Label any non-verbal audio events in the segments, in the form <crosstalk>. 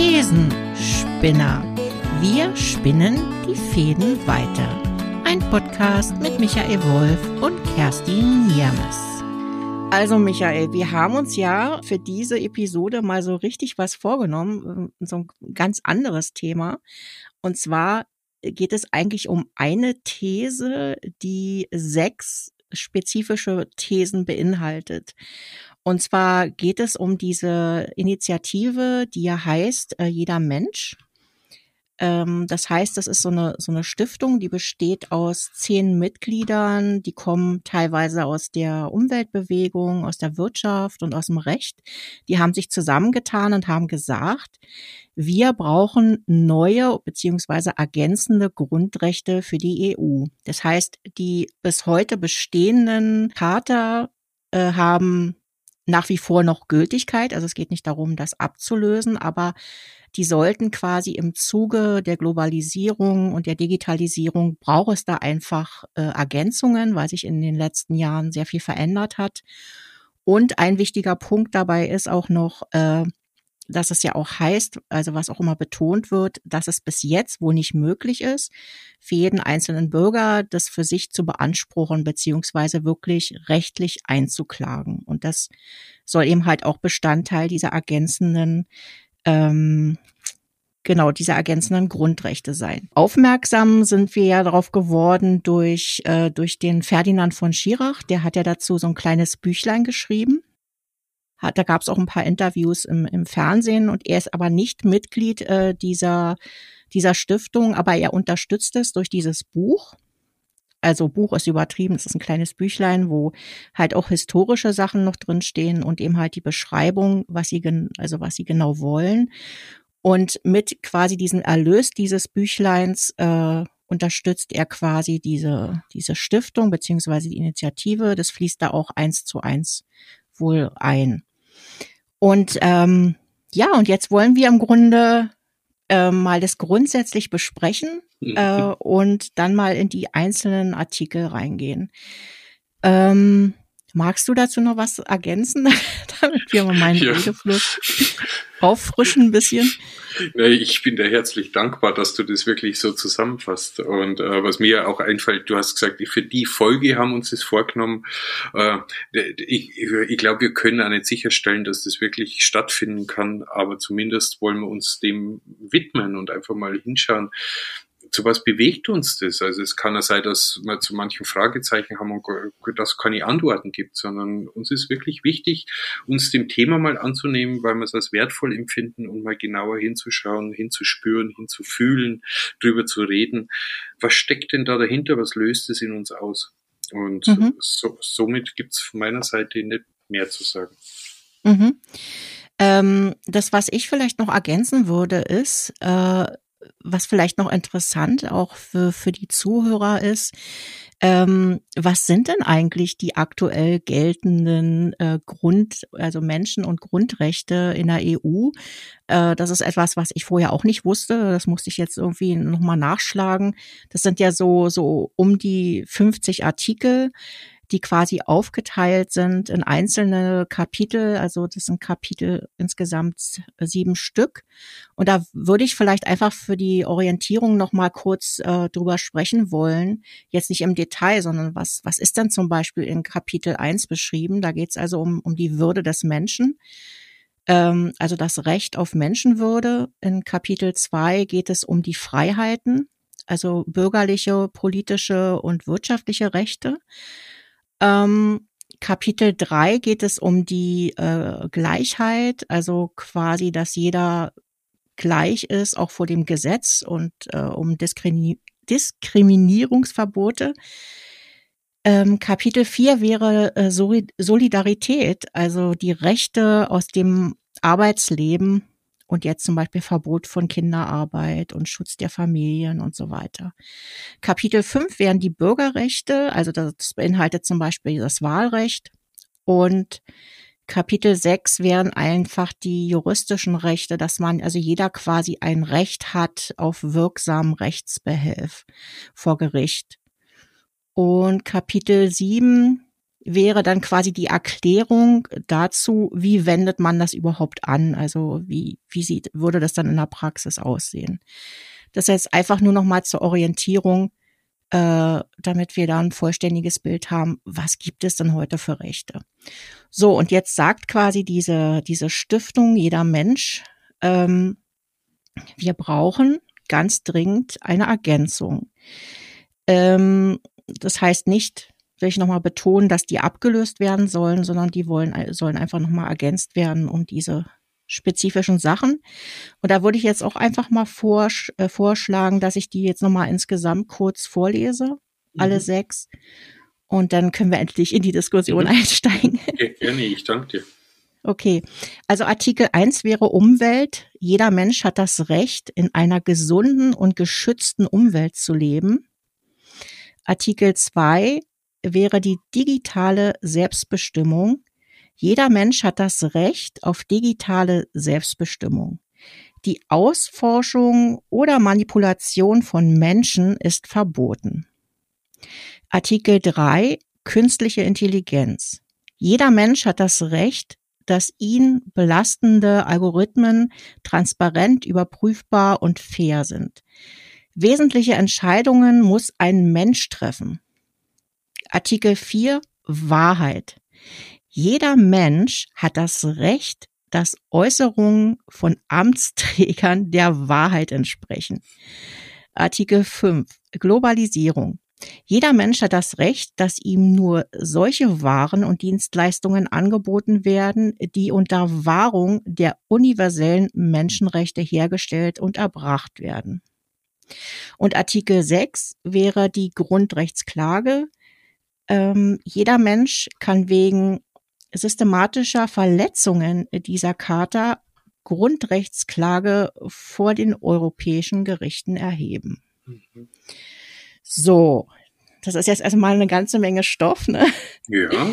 Thesenspinner. Wir spinnen die Fäden weiter. Ein Podcast mit Michael Wolf und Kerstin Niermes. Also Michael, wir haben uns ja für diese Episode mal so richtig was vorgenommen, so ein ganz anderes Thema. Und zwar geht es eigentlich um eine These, die sechs spezifische Thesen beinhaltet. Und zwar geht es um diese Initiative, die ja heißt äh, Jeder Mensch. Ähm, das heißt, das ist so eine, so eine Stiftung, die besteht aus zehn Mitgliedern, die kommen teilweise aus der Umweltbewegung, aus der Wirtschaft und aus dem Recht. Die haben sich zusammengetan und haben gesagt, wir brauchen neue beziehungsweise ergänzende Grundrechte für die EU. Das heißt, die bis heute bestehenden Charta äh, haben nach wie vor noch Gültigkeit. Also es geht nicht darum, das abzulösen, aber die sollten quasi im Zuge der Globalisierung und der Digitalisierung braucht es da einfach äh, Ergänzungen, weil sich in den letzten Jahren sehr viel verändert hat. Und ein wichtiger Punkt dabei ist auch noch, äh, dass es ja auch heißt, also was auch immer betont wird, dass es bis jetzt wohl nicht möglich ist, für jeden einzelnen Bürger das für sich zu beanspruchen, beziehungsweise wirklich rechtlich einzuklagen. Und das soll eben halt auch Bestandteil dieser ergänzenden ähm, genau dieser ergänzenden Grundrechte sein. Aufmerksam sind wir ja darauf geworden durch äh, durch den Ferdinand von Schirach, der hat ja dazu so ein kleines Büchlein geschrieben hat, da gab es auch ein paar Interviews im, im Fernsehen und er ist aber nicht Mitglied äh, dieser, dieser Stiftung, aber er unterstützt es durch dieses Buch. Also Buch ist übertrieben, es ist ein kleines Büchlein, wo halt auch historische Sachen noch drinstehen und eben halt die Beschreibung, was sie, also was sie genau wollen. Und mit quasi diesem Erlös dieses Büchleins äh, unterstützt er quasi diese, diese Stiftung beziehungsweise die Initiative. Das fließt da auch eins zu eins wohl ein. Und ähm, ja, und jetzt wollen wir im Grunde äh, mal das grundsätzlich besprechen mhm. äh, und dann mal in die einzelnen Artikel reingehen. Ähm, magst du dazu noch was ergänzen, <laughs> damit wir mal meinen ja. Redefluss auffrischen ein bisschen? Ich bin dir herzlich dankbar, dass du das wirklich so zusammenfasst. Und äh, was mir auch einfällt, du hast gesagt, für die Folge haben uns das vorgenommen. Äh, ich ich glaube, wir können auch nicht sicherstellen, dass das wirklich stattfinden kann, aber zumindest wollen wir uns dem widmen und einfach mal hinschauen, zu was bewegt uns das? Also es kann ja sein, dass wir zu manchen Fragezeichen haben und dass keine Antworten gibt, sondern uns ist wirklich wichtig, uns dem Thema mal anzunehmen, weil wir es als wertvoll empfinden und mal genauer hinzuschauen, hinzuspüren, hinzufühlen, drüber zu reden. Was steckt denn da dahinter? Was löst es in uns aus? Und mhm. so, somit gibt's von meiner Seite nicht mehr zu sagen. Mhm. Ähm, das, was ich vielleicht noch ergänzen würde, ist, äh, was vielleicht noch interessant auch für, für die Zuhörer ist, ähm, was sind denn eigentlich die aktuell geltenden äh, Grund, also Menschen- und Grundrechte in der EU? Äh, das ist etwas, was ich vorher auch nicht wusste. Das musste ich jetzt irgendwie nochmal nachschlagen. Das sind ja so, so um die 50 Artikel die quasi aufgeteilt sind in einzelne Kapitel. Also das sind Kapitel insgesamt sieben Stück. Und da würde ich vielleicht einfach für die Orientierung noch mal kurz äh, drüber sprechen wollen. Jetzt nicht im Detail, sondern was, was ist denn zum Beispiel in Kapitel eins beschrieben? Da geht es also um, um die Würde des Menschen ähm, also das Recht auf Menschenwürde. In Kapitel zwei geht es um die Freiheiten, also bürgerliche, politische und wirtschaftliche Rechte. Ähm, Kapitel 3 geht es um die äh, Gleichheit, also quasi, dass jeder gleich ist, auch vor dem Gesetz und äh, um Diskrimin Diskriminierungsverbote. Ähm, Kapitel 4 wäre äh, Solidarität, also die Rechte aus dem Arbeitsleben und jetzt zum Beispiel Verbot von Kinderarbeit und Schutz der Familien und so weiter. Kapitel 5 wären die Bürgerrechte, also das beinhaltet zum Beispiel das Wahlrecht und Kapitel 6 wären einfach die juristischen Rechte, dass man, also jeder quasi ein Recht hat auf wirksamen Rechtsbehelf vor Gericht. Und Kapitel 7 wäre dann quasi die Erklärung dazu, wie wendet man das überhaupt an? Also wie, wie sieht, würde das dann in der Praxis aussehen? Das heißt einfach nur noch mal zur Orientierung, äh, damit wir da ein vollständiges Bild haben, was gibt es denn heute für Rechte? So, und jetzt sagt quasi diese, diese Stiftung, jeder Mensch, ähm, wir brauchen ganz dringend eine Ergänzung. Ähm, das heißt nicht, will ich nochmal betonen, dass die abgelöst werden sollen, sondern die wollen, sollen einfach nochmal ergänzt werden um diese spezifischen Sachen. Und da würde ich jetzt auch einfach mal vorsch äh, vorschlagen, dass ich die jetzt nochmal insgesamt kurz vorlese, mhm. alle sechs. Und dann können wir endlich in die Diskussion mhm. einsteigen. <laughs> Ja, gerne, ich danke dir. Okay, also Artikel 1 wäre Umwelt. Jeder Mensch hat das Recht, in einer gesunden und geschützten Umwelt zu leben. Artikel 2 wäre die digitale Selbstbestimmung. Jeder Mensch hat das Recht auf digitale Selbstbestimmung. Die Ausforschung oder Manipulation von Menschen ist verboten. Artikel 3 Künstliche Intelligenz. Jeder Mensch hat das Recht, dass ihn belastende Algorithmen transparent, überprüfbar und fair sind. Wesentliche Entscheidungen muss ein Mensch treffen. Artikel 4 Wahrheit. Jeder Mensch hat das Recht, dass Äußerungen von Amtsträgern der Wahrheit entsprechen. Artikel 5. Globalisierung. Jeder Mensch hat das Recht, dass ihm nur solche Waren und Dienstleistungen angeboten werden, die unter Wahrung der universellen Menschenrechte hergestellt und erbracht werden. Und Artikel 6 wäre die Grundrechtsklage. Ähm, jeder Mensch kann wegen systematischer Verletzungen dieser Charta Grundrechtsklage vor den europäischen Gerichten erheben. Mhm. So, das ist jetzt erstmal eine ganze Menge Stoff, ne? Ja.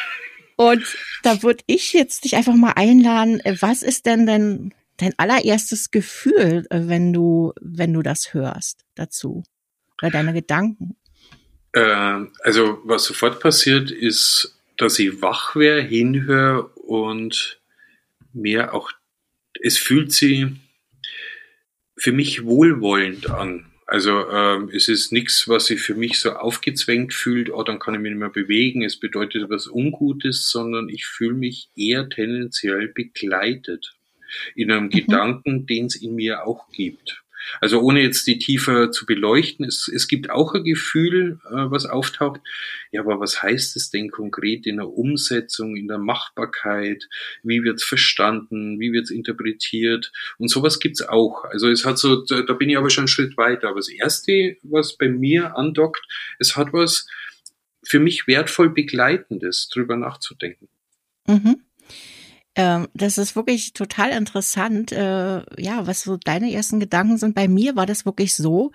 <laughs> Und da würde ich jetzt dich einfach mal einladen, was ist denn denn dein allererstes Gefühl, wenn du, wenn du das hörst dazu? Oder deine Gedanken? Äh, also, was sofort passiert, ist dass ich wach wäre, hinhöre und mir auch, es fühlt sich für mich wohlwollend an. Also ähm, es ist nichts, was sich für mich so aufgezwängt fühlt, oh, dann kann ich mich nicht mehr bewegen, es bedeutet etwas Ungutes, sondern ich fühle mich eher tendenziell begleitet in einem mhm. Gedanken, den es in mir auch gibt. Also ohne jetzt die tiefer zu beleuchten, es, es gibt auch ein Gefühl, äh, was auftaucht. Ja, aber was heißt es denn konkret in der Umsetzung, in der Machbarkeit? Wie wird's verstanden? Wie wird's interpretiert? Und sowas gibt's auch. Also es hat so, da, da bin ich aber schon einen Schritt weiter. Aber das Erste, was bei mir andockt, es hat was für mich wertvoll Begleitendes, drüber nachzudenken. Mhm. Ähm, das ist wirklich total interessant, äh, ja, was so deine ersten Gedanken sind. Bei mir war das wirklich so,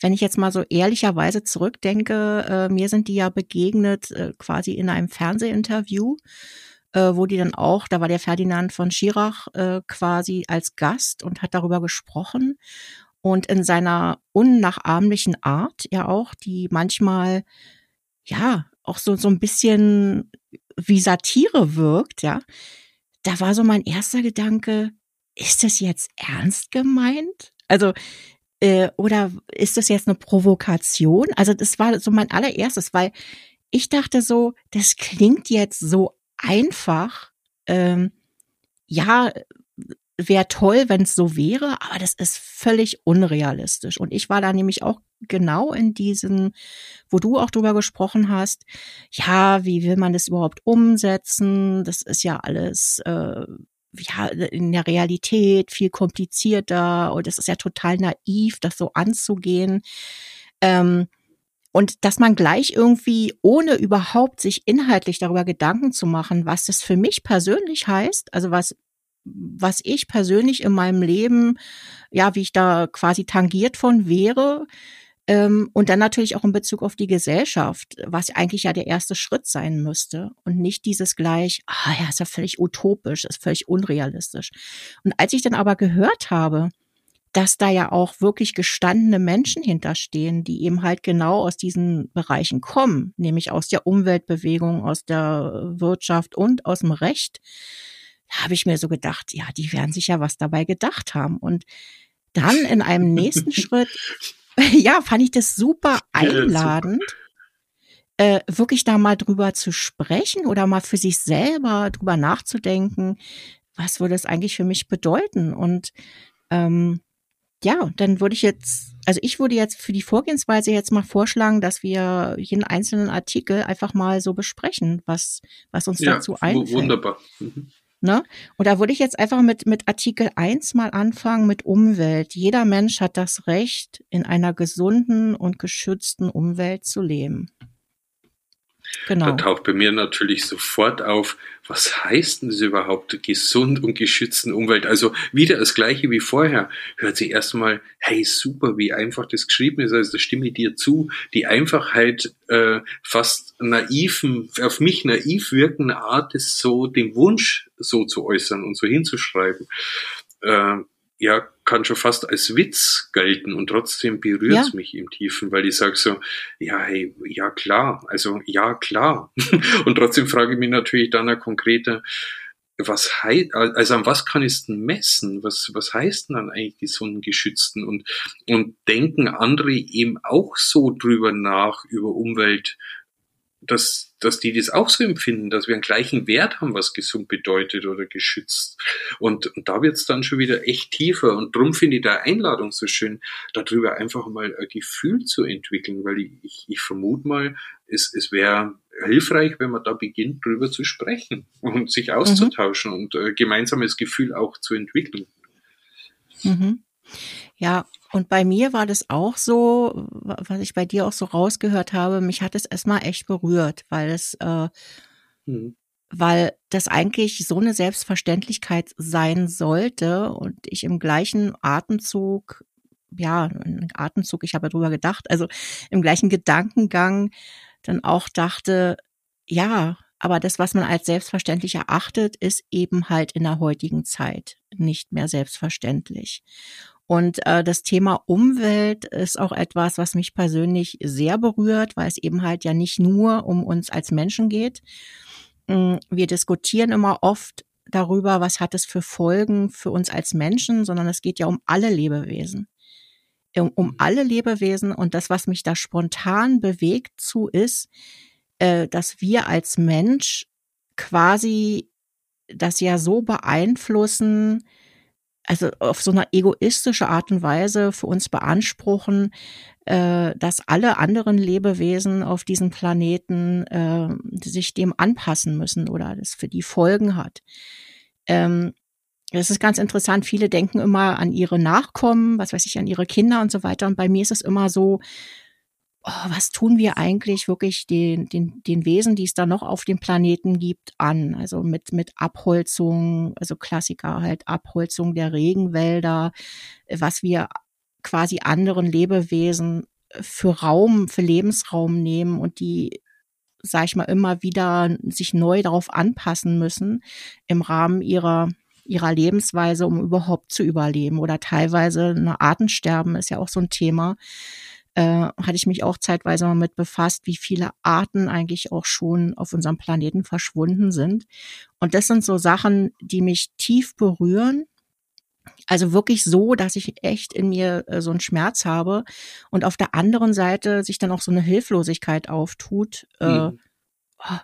wenn ich jetzt mal so ehrlicherweise zurückdenke, äh, mir sind die ja begegnet äh, quasi in einem Fernsehinterview, äh, wo die dann auch, da war der Ferdinand von Schirach äh, quasi als Gast und hat darüber gesprochen und in seiner unnachahmlichen Art ja auch, die manchmal ja auch so so ein bisschen wie Satire wirkt, ja da war so mein erster Gedanke, ist das jetzt ernst gemeint? Also, äh, oder ist das jetzt eine Provokation? Also, das war so mein allererstes, weil ich dachte so, das klingt jetzt so einfach. Ähm, ja, wäre toll, wenn es so wäre, aber das ist völlig unrealistisch. Und ich war da nämlich auch genau in diesen, wo du auch drüber gesprochen hast, ja, wie will man das überhaupt umsetzen? Das ist ja alles äh, ja in der Realität viel komplizierter und es ist ja total naiv, das so anzugehen. Ähm, und dass man gleich irgendwie, ohne überhaupt sich inhaltlich darüber Gedanken zu machen, was das für mich persönlich heißt, also was was ich persönlich in meinem Leben, ja, wie ich da quasi tangiert von wäre. Ähm, und dann natürlich auch in Bezug auf die Gesellschaft, was eigentlich ja der erste Schritt sein müsste. Und nicht dieses gleich, ah ja, ist ja völlig utopisch, ist völlig unrealistisch. Und als ich dann aber gehört habe, dass da ja auch wirklich gestandene Menschen hinterstehen, die eben halt genau aus diesen Bereichen kommen, nämlich aus der Umweltbewegung, aus der Wirtschaft und aus dem Recht. Da habe ich mir so gedacht, ja, die werden sich ja was dabei gedacht haben. Und dann in einem <laughs> nächsten Schritt, ja, fand ich das super einladend. Äh, wirklich da mal drüber zu sprechen oder mal für sich selber drüber nachzudenken, was würde es eigentlich für mich bedeuten? Und ähm, ja, dann würde ich jetzt, also ich würde jetzt für die Vorgehensweise jetzt mal vorschlagen, dass wir jeden einzelnen Artikel einfach mal so besprechen, was, was uns ja, dazu einfällt. Wunderbar. Mhm. Ne? Und da würde ich jetzt einfach mit, mit Artikel 1 mal anfangen, mit Umwelt. Jeder Mensch hat das Recht, in einer gesunden und geschützten Umwelt zu leben. Genau. Da taucht bei mir natürlich sofort auf, was heißt denn das überhaupt, gesund und geschützten Umwelt? Also wieder das gleiche wie vorher. Hört sich erstmal, hey, super, wie einfach das geschrieben ist. Also da stimme ich dir zu. Die Einfachheit äh, fast naiven, auf mich naiv wirkende Art ist so, den Wunsch so zu äußern und so hinzuschreiben. Äh, ja, kann schon fast als Witz gelten und trotzdem berührt es ja. mich im Tiefen, weil ich sage so, ja, hey, ja klar, also ja klar. <laughs> und trotzdem frage ich mich natürlich dann eine konkrete, was heißt, also an was kann ich denn messen? Was, was heißt denn dann eigentlich gesunden Geschützten? Und, und denken andere eben auch so drüber nach, über Umwelt, dass, dass die das auch so empfinden, dass wir einen gleichen Wert haben, was gesund bedeutet oder geschützt. Und, und da wird's dann schon wieder echt tiefer. Und drum finde ich da Einladung so schön, darüber einfach mal ein Gefühl zu entwickeln, weil ich, ich, ich vermute mal, es, es wäre hilfreich, wenn man da beginnt, drüber zu sprechen und sich auszutauschen mhm. und äh, gemeinsames Gefühl auch zu entwickeln. Mhm. Ja, und bei mir war das auch so, was ich bei dir auch so rausgehört habe, mich hat es erstmal echt berührt, weil es, äh, mhm. weil das eigentlich so eine Selbstverständlichkeit sein sollte und ich im gleichen Atemzug, ja, Atemzug, ich habe darüber gedacht, also im gleichen Gedankengang dann auch dachte, ja, aber das, was man als selbstverständlich erachtet, ist eben halt in der heutigen Zeit nicht mehr selbstverständlich. Und äh, das Thema Umwelt ist auch etwas, was mich persönlich sehr berührt, weil es eben halt ja nicht nur um uns als Menschen geht. Mm, wir diskutieren immer oft darüber, was hat es für Folgen für uns als Menschen, sondern es geht ja um alle Lebewesen. Um, um mhm. alle Lebewesen und das, was mich da spontan bewegt zu, ist, äh, dass wir als Mensch quasi das ja so beeinflussen, also auf so eine egoistische Art und Weise für uns beanspruchen, äh, dass alle anderen Lebewesen auf diesem Planeten äh, sich dem anpassen müssen oder das für die Folgen hat. Ähm, das ist ganz interessant. Viele denken immer an ihre Nachkommen, was weiß ich, an ihre Kinder und so weiter. Und bei mir ist es immer so, oh, was tun wir eigentlich wirklich den, den, den Wesen, die es da noch auf dem Planeten gibt, an? Also mit, mit Abholzung, also Klassiker halt, Abholzung der Regenwälder, was wir quasi anderen Lebewesen für Raum, für Lebensraum nehmen und die sag ich mal, immer wieder sich neu darauf anpassen müssen im Rahmen ihrer ihrer Lebensweise, um überhaupt zu überleben. Oder teilweise eine Artensterben ist ja auch so ein Thema äh, hatte ich mich auch zeitweise mal mit befasst, wie viele Arten eigentlich auch schon auf unserem Planeten verschwunden sind. Und das sind so Sachen, die mich tief berühren. Also wirklich so, dass ich echt in mir äh, so einen Schmerz habe und auf der anderen Seite sich dann auch so eine Hilflosigkeit auftut. Äh, mhm. oh,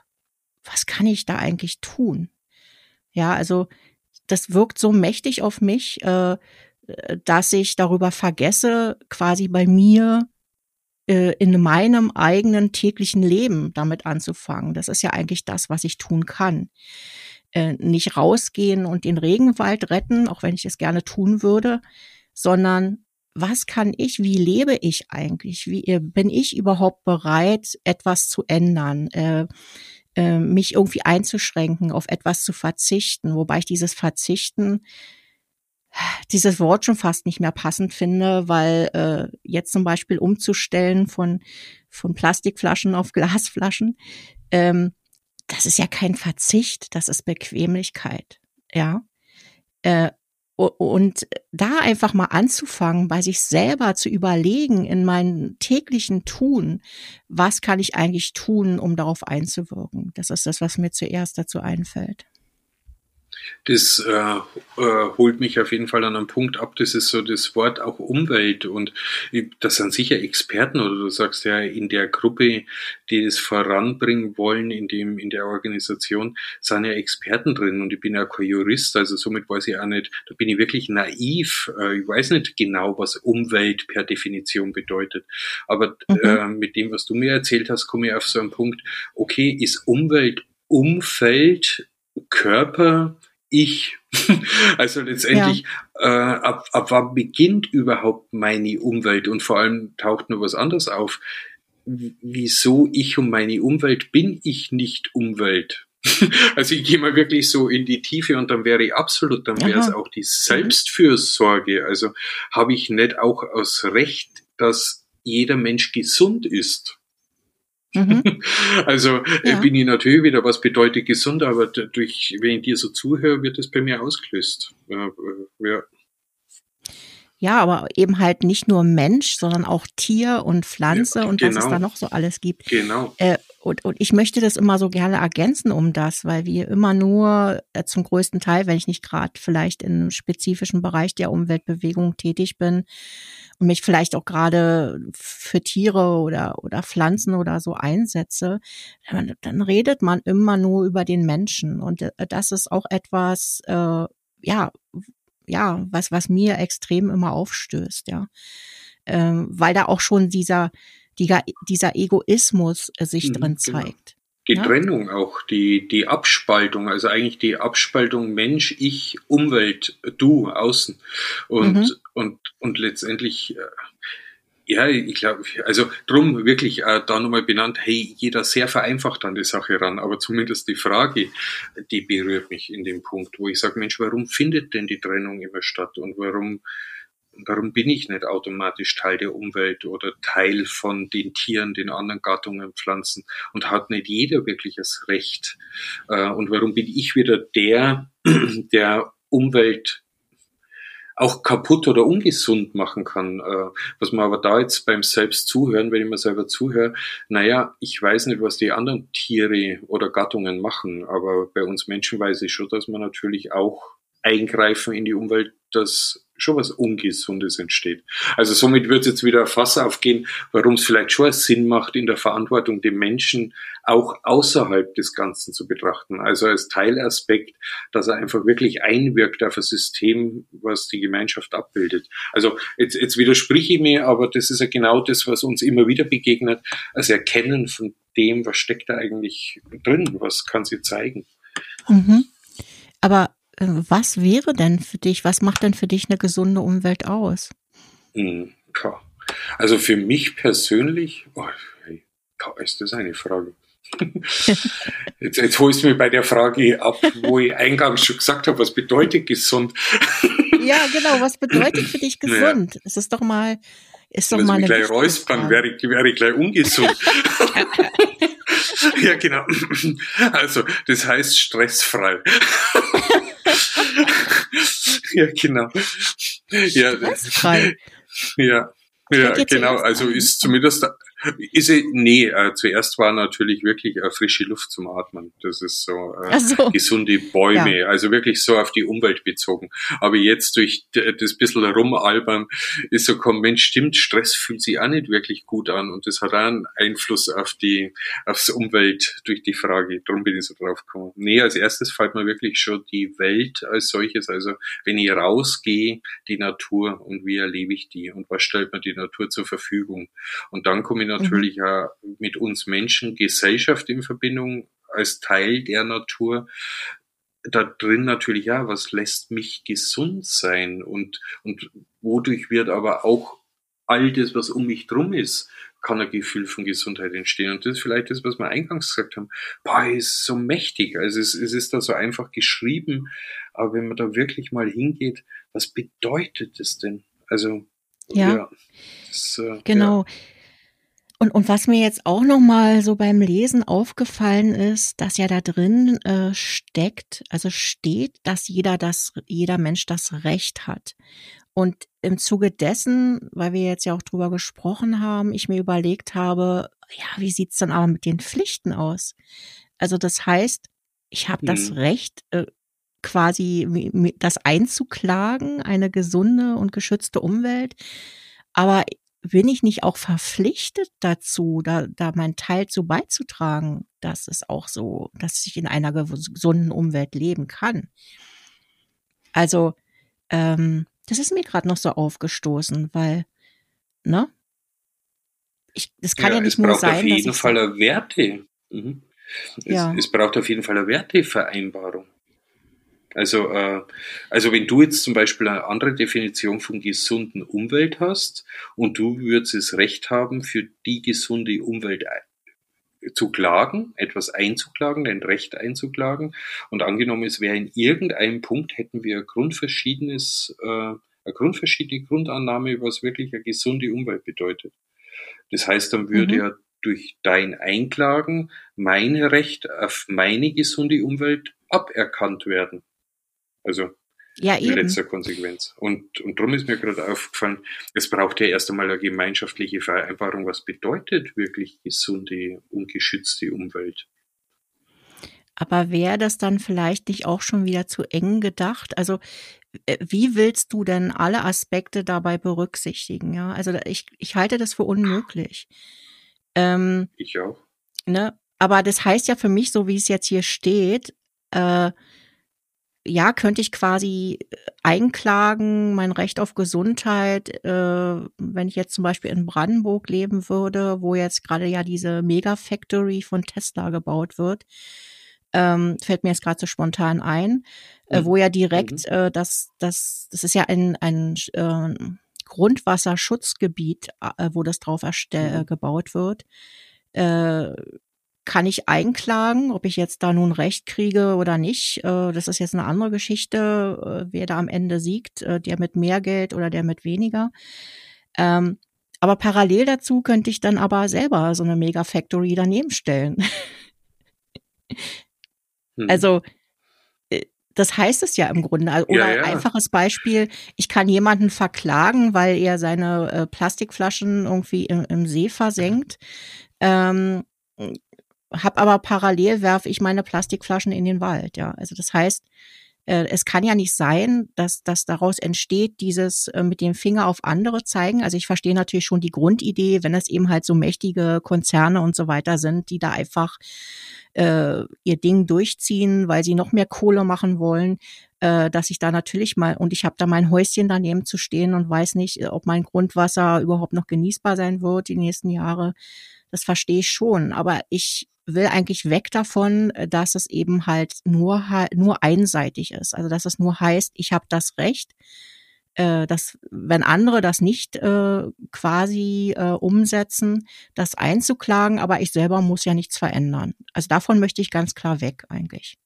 was kann ich da eigentlich tun? Ja, also das wirkt so mächtig auf mich, äh, dass ich darüber vergesse, quasi bei mir äh, in meinem eigenen täglichen Leben damit anzufangen. Das ist ja eigentlich das, was ich tun kann. Äh, nicht rausgehen und den Regenwald retten, auch wenn ich es gerne tun würde, sondern was kann ich, wie lebe ich eigentlich? Wie äh, bin ich überhaupt bereit, etwas zu ändern? Mich irgendwie einzuschränken, auf etwas zu verzichten, wobei ich dieses Verzichten dieses Wort schon fast nicht mehr passend finde, weil äh, jetzt zum Beispiel umzustellen von, von Plastikflaschen auf Glasflaschen, ähm, das ist ja kein Verzicht, das ist Bequemlichkeit, ja. Äh, und da einfach mal anzufangen, bei sich selber zu überlegen, in meinem täglichen Tun, was kann ich eigentlich tun, um darauf einzuwirken? Das ist das, was mir zuerst dazu einfällt das äh, äh, holt mich auf jeden Fall an einen Punkt ab. Das ist so das Wort auch Umwelt und das sind sicher Experten oder du sagst ja in der Gruppe, die das voranbringen wollen in dem in der Organisation, sind ja Experten drin und ich bin ja kein Jurist, also somit weiß ich auch nicht. Da bin ich wirklich naiv. Äh, ich weiß nicht genau, was Umwelt per Definition bedeutet. Aber mhm. äh, mit dem, was du mir erzählt hast, komme ich auf so einen Punkt. Okay, ist Umwelt Umfeld Körper ich. <laughs> also letztendlich, ja. äh, ab, ab wann beginnt überhaupt meine Umwelt? Und vor allem taucht nur was anderes auf. Wieso ich und meine Umwelt bin ich nicht Umwelt? <laughs> also ich gehe mal wirklich so in die Tiefe und dann wäre ich absolut, dann wäre es auch die Selbstfürsorge. Also habe ich nicht auch aus Recht, dass jeder Mensch gesund ist. Mhm. <laughs> Also äh, ja. bin ich natürlich wieder, was bedeutet gesund, aber durch, wenn ich dir so zuhöre, wird es bei mir ausgelöst. Ja. Ja, aber eben halt nicht nur Mensch, sondern auch Tier und Pflanze ja, und genau. was es genau. da noch so alles gibt. Genau. Äh, und, und ich möchte das immer so gerne ergänzen um das, weil wir immer nur äh, zum größten Teil, wenn ich nicht gerade vielleicht in einem spezifischen Bereich der Umweltbewegung tätig bin, und mich vielleicht auch gerade für Tiere oder, oder Pflanzen oder so einsetze, dann, dann redet man immer nur über den Menschen. Und äh, das ist auch etwas, äh, ja, ja, was, was mir extrem immer aufstößt, ja. Ähm, weil da auch schon dieser, dieser, dieser Egoismus äh, sich mhm, drin genau. zeigt die ja. Trennung auch, die, die Abspaltung, also eigentlich die Abspaltung Mensch, ich, Umwelt, du, außen. Und, mhm. und, und letztendlich, äh, ja, ich glaube, also drum wirklich äh, da nochmal benannt, hey, jeder sehr vereinfacht an die Sache ran, aber zumindest die Frage, die berührt mich in dem Punkt, wo ich sage, Mensch, warum findet denn die Trennung immer statt und warum warum bin ich nicht automatisch Teil der Umwelt oder Teil von den Tieren, den anderen Gattungen, Pflanzen und hat nicht jeder wirklich das Recht? Äh, und warum bin ich wieder der, <clears throat> der Umwelt auch kaputt oder ungesund machen kann. Äh, was man aber da jetzt beim selbst zuhören, wenn ich mir selber zuhöre, naja, ich weiß nicht, was die anderen Tiere oder Gattungen machen, aber bei uns Menschen weiß ich schon, dass man natürlich auch eingreifen in die Umwelt, dass schon was Ungesundes entsteht. Also somit wird jetzt wieder Fass aufgehen, warum es vielleicht schon Sinn macht, in der Verantwortung den Menschen auch außerhalb des Ganzen zu betrachten. Also als Teilaspekt, dass er einfach wirklich einwirkt auf ein System, was die Gemeinschaft abbildet. Also jetzt, jetzt widerspreche ich mir, aber das ist ja genau das, was uns immer wieder begegnet, als Erkennen von dem, was steckt da eigentlich drin, was kann sie zeigen. Mhm. Aber was wäre denn für dich, was macht denn für dich eine gesunde Umwelt aus? Hm, also für mich persönlich, oh, ist das eine Frage. <laughs> Jetzt, jetzt holst du mir bei der Frage ab, wo ich eingangs schon gesagt habe, was bedeutet gesund? <laughs> Ja, genau, was bedeutet für dich gesund? Ja. Es ist doch mal, ist doch Lass mal eine gleich räuspern, wäre, wäre ich gleich ungesund. <laughs> ja, genau. Also, das heißt stressfrei. <laughs> ja, genau. Ja, stressfrei. Ja, ja, genau. Also ist zumindest ist nee, äh, zuerst war natürlich wirklich äh, frische Luft zum Atmen. Das ist so, äh, so. gesunde Bäume, ja. also wirklich so auf die Umwelt bezogen. Aber jetzt durch das bisschen rumalbern ist so komm, Mensch, stimmt, Stress fühlt sich auch nicht wirklich gut an und das hat auch einen Einfluss auf die, aufs Umwelt durch die Frage. Darum bin ich so drauf gekommen. Nee, als erstes fällt mir wirklich schon die Welt als solches. Also wenn ich rausgehe, die Natur und wie erlebe ich die und was stellt mir die Natur zur Verfügung? Und dann komme ich natürlich mhm. ja mit uns Menschen, Gesellschaft in Verbindung als Teil der Natur. Da drin natürlich, ja, was lässt mich gesund sein und, und wodurch wird aber auch all das, was um mich drum ist, kann ein Gefühl von Gesundheit entstehen. Und das ist vielleicht das, was wir eingangs gesagt haben. Boah, ist so mächtig. Also es, es ist da so einfach geschrieben. Aber wenn man da wirklich mal hingeht, was bedeutet das denn? Also, ja. ja das, äh, genau. Ja. Und, und was mir jetzt auch noch mal so beim Lesen aufgefallen ist, dass ja da drin äh, steckt, also steht, dass jeder das, jeder Mensch das Recht hat. Und im Zuge dessen, weil wir jetzt ja auch drüber gesprochen haben, ich mir überlegt habe, ja, wie sieht's dann aber mit den Pflichten aus? Also das heißt, ich habe das mhm. Recht, äh, quasi das einzuklagen, eine gesunde und geschützte Umwelt. Aber bin ich nicht auch verpflichtet dazu, da, da mein Teil zu beizutragen, dass es auch so, dass ich in einer gesunden Umwelt leben kann? Also, ähm, das ist mir gerade noch so aufgestoßen, weil, ne? Ich, das kann ja, ja nicht nur sein. Es braucht auf jeden Fall eine Werte. Mhm. Es, ja. es braucht auf jeden Fall eine Wertevereinbarung. Also, äh, also wenn du jetzt zum Beispiel eine andere Definition von gesunden Umwelt hast und du würdest das Recht haben, für die gesunde Umwelt zu klagen, etwas einzuklagen, dein Recht einzuklagen. Und angenommen, es wäre in irgendeinem Punkt, hätten wir ein grundverschiedenes, äh, eine grundverschiedene Grundannahme, was wirklich eine gesunde Umwelt bedeutet. Das heißt, dann würde mhm. ja durch dein Einklagen mein Recht auf meine gesunde Umwelt aberkannt werden. Also ja, in letzter Konsequenz. Und, und darum ist mir gerade aufgefallen, es braucht ja erst einmal eine gemeinschaftliche Vereinbarung, was bedeutet wirklich gesunde und geschützte Umwelt. Aber wäre das dann vielleicht nicht auch schon wieder zu eng gedacht? Also äh, wie willst du denn alle Aspekte dabei berücksichtigen? Ja, also ich, ich halte das für unmöglich. Ähm, ich auch. Ne? Aber das heißt ja für mich, so wie es jetzt hier steht, äh, ja, könnte ich quasi äh, einklagen, mein Recht auf Gesundheit, äh, wenn ich jetzt zum Beispiel in Brandenburg leben würde, wo jetzt gerade ja diese Mega-Factory von Tesla gebaut wird, ähm, fällt mir jetzt gerade so spontan ein, äh, mhm. wo ja direkt mhm. äh, das, das, das ist ja ein, ein äh, Grundwasserschutzgebiet, äh, wo das drauf erstell, mhm. gebaut wird. Äh, kann ich einklagen, ob ich jetzt da nun Recht kriege oder nicht. Äh, das ist jetzt eine andere Geschichte, äh, wer da am Ende siegt, äh, der mit mehr Geld oder der mit weniger. Ähm, aber parallel dazu könnte ich dann aber selber so eine Mega Factory daneben stellen. hm. Also das heißt es ja im Grunde. Also, oder ja, ja. einfaches Beispiel, ich kann jemanden verklagen, weil er seine äh, Plastikflaschen irgendwie im, im See versenkt. Ähm, hab aber parallel werfe ich meine Plastikflaschen in den Wald, ja. Also das heißt, äh, es kann ja nicht sein, dass, dass daraus entsteht, dieses äh, mit dem Finger auf andere zeigen. Also ich verstehe natürlich schon die Grundidee, wenn es eben halt so mächtige Konzerne und so weiter sind, die da einfach äh, ihr Ding durchziehen, weil sie noch mehr Kohle machen wollen, äh, dass ich da natürlich mal, und ich habe da mein Häuschen daneben zu stehen und weiß nicht, ob mein Grundwasser überhaupt noch genießbar sein wird die nächsten Jahre. Das verstehe ich schon. Aber ich will eigentlich weg davon, äh, dass es eben halt nur, nur einseitig ist. Also dass es nur heißt, ich habe das Recht, äh, dass wenn andere das nicht äh, quasi umsetzen, das einzuklagen, aber ich selber muss ja nichts verändern. Also davon möchte ich ganz klar weg eigentlich.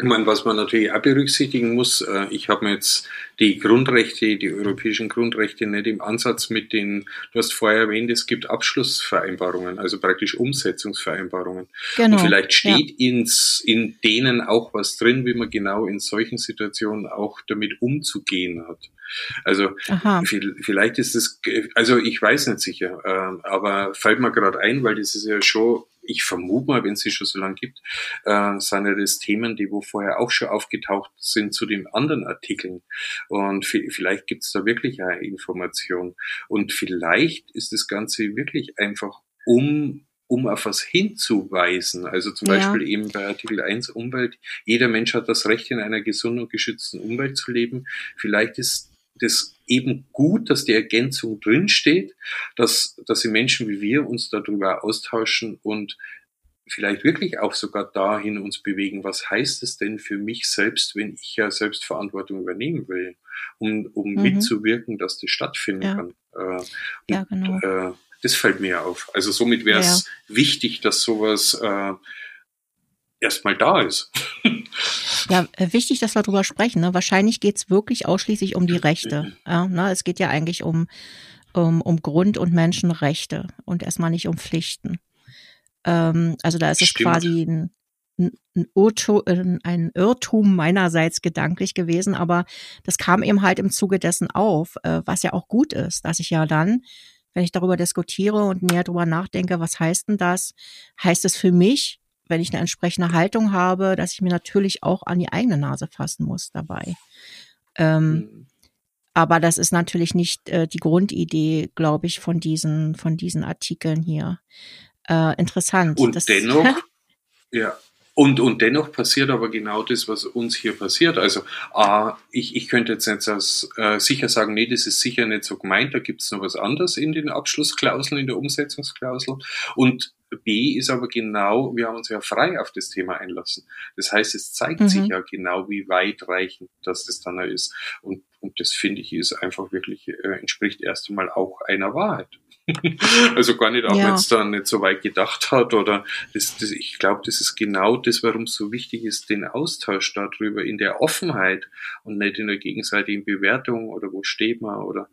Ich meine, was man natürlich auch berücksichtigen muss, äh, ich habe mir jetzt die Grundrechte, die europäischen Grundrechte nicht im Ansatz mit den, du hast vorher erwähnt, es gibt Abschlussvereinbarungen, also praktisch Umsetzungsvereinbarungen. Genau. Und vielleicht steht ja. ins, in denen auch was drin, wie man genau in solchen Situationen auch damit umzugehen hat. Also Aha. vielleicht ist es, also ich weiß nicht sicher, äh, aber fällt mir gerade ein, weil das ist ja schon ich vermute mal, wenn es sie schon so lange gibt, äh, sind ja das Themen, die wo vorher auch schon aufgetaucht sind zu den anderen Artikeln. Und vielleicht gibt es da wirklich eine Information. Und vielleicht ist das Ganze wirklich einfach um um auf was hinzuweisen. Also zum ja. Beispiel eben bei Artikel 1 Umwelt. Jeder Mensch hat das Recht, in einer gesunden und geschützten Umwelt zu leben. Vielleicht ist das eben gut, dass die Ergänzung drinsteht, dass, dass die Menschen wie wir uns darüber austauschen und vielleicht wirklich auch sogar dahin uns bewegen, was heißt es denn für mich selbst, wenn ich ja Selbstverantwortung übernehmen will, um, um mhm. mitzuwirken, dass das stattfinden ja. kann. Äh, ja, genau. äh, das fällt mir auf. Also somit wäre es ja. wichtig, dass sowas äh, erstmal da ist. <laughs> Ja, äh, wichtig, dass wir darüber sprechen. Ne? Wahrscheinlich geht es wirklich ausschließlich um die Rechte. Ja, ne? Es geht ja eigentlich um um, um Grund- und Menschenrechte und erstmal nicht um Pflichten. Ähm, also da ist es quasi ein, ein, Irrtum, ein Irrtum meinerseits gedanklich gewesen, aber das kam eben halt im Zuge dessen auf, äh, was ja auch gut ist, dass ich ja dann, wenn ich darüber diskutiere und näher darüber nachdenke, was heißt denn das, heißt es für mich, wenn ich eine entsprechende Haltung habe, dass ich mir natürlich auch an die eigene Nase fassen muss dabei. Ähm, mhm. Aber das ist natürlich nicht äh, die Grundidee, glaube ich, von diesen, von diesen Artikeln hier. Äh, interessant. Und das, dennoch, <laughs> ja, und, und dennoch passiert aber genau das, was uns hier passiert. Also A, ich, ich könnte jetzt nicht als, äh, sicher sagen, nee, das ist sicher nicht so gemeint, da gibt es noch was anderes in den Abschlussklauseln, in der Umsetzungsklausel. Und B ist aber genau, wir haben uns ja frei auf das Thema einlassen. Das heißt, es zeigt mhm. sich ja genau, wie weitreichend das das dann ist. Und, und das finde ich ist einfach wirklich, äh, entspricht erst einmal auch einer Wahrheit. <laughs> also gar nicht, auch ja. wenn es dann nicht so weit gedacht hat oder das, das, ich glaube, das ist genau das, warum es so wichtig ist, den Austausch darüber in der Offenheit und nicht in der gegenseitigen Bewertung oder wo steht man oder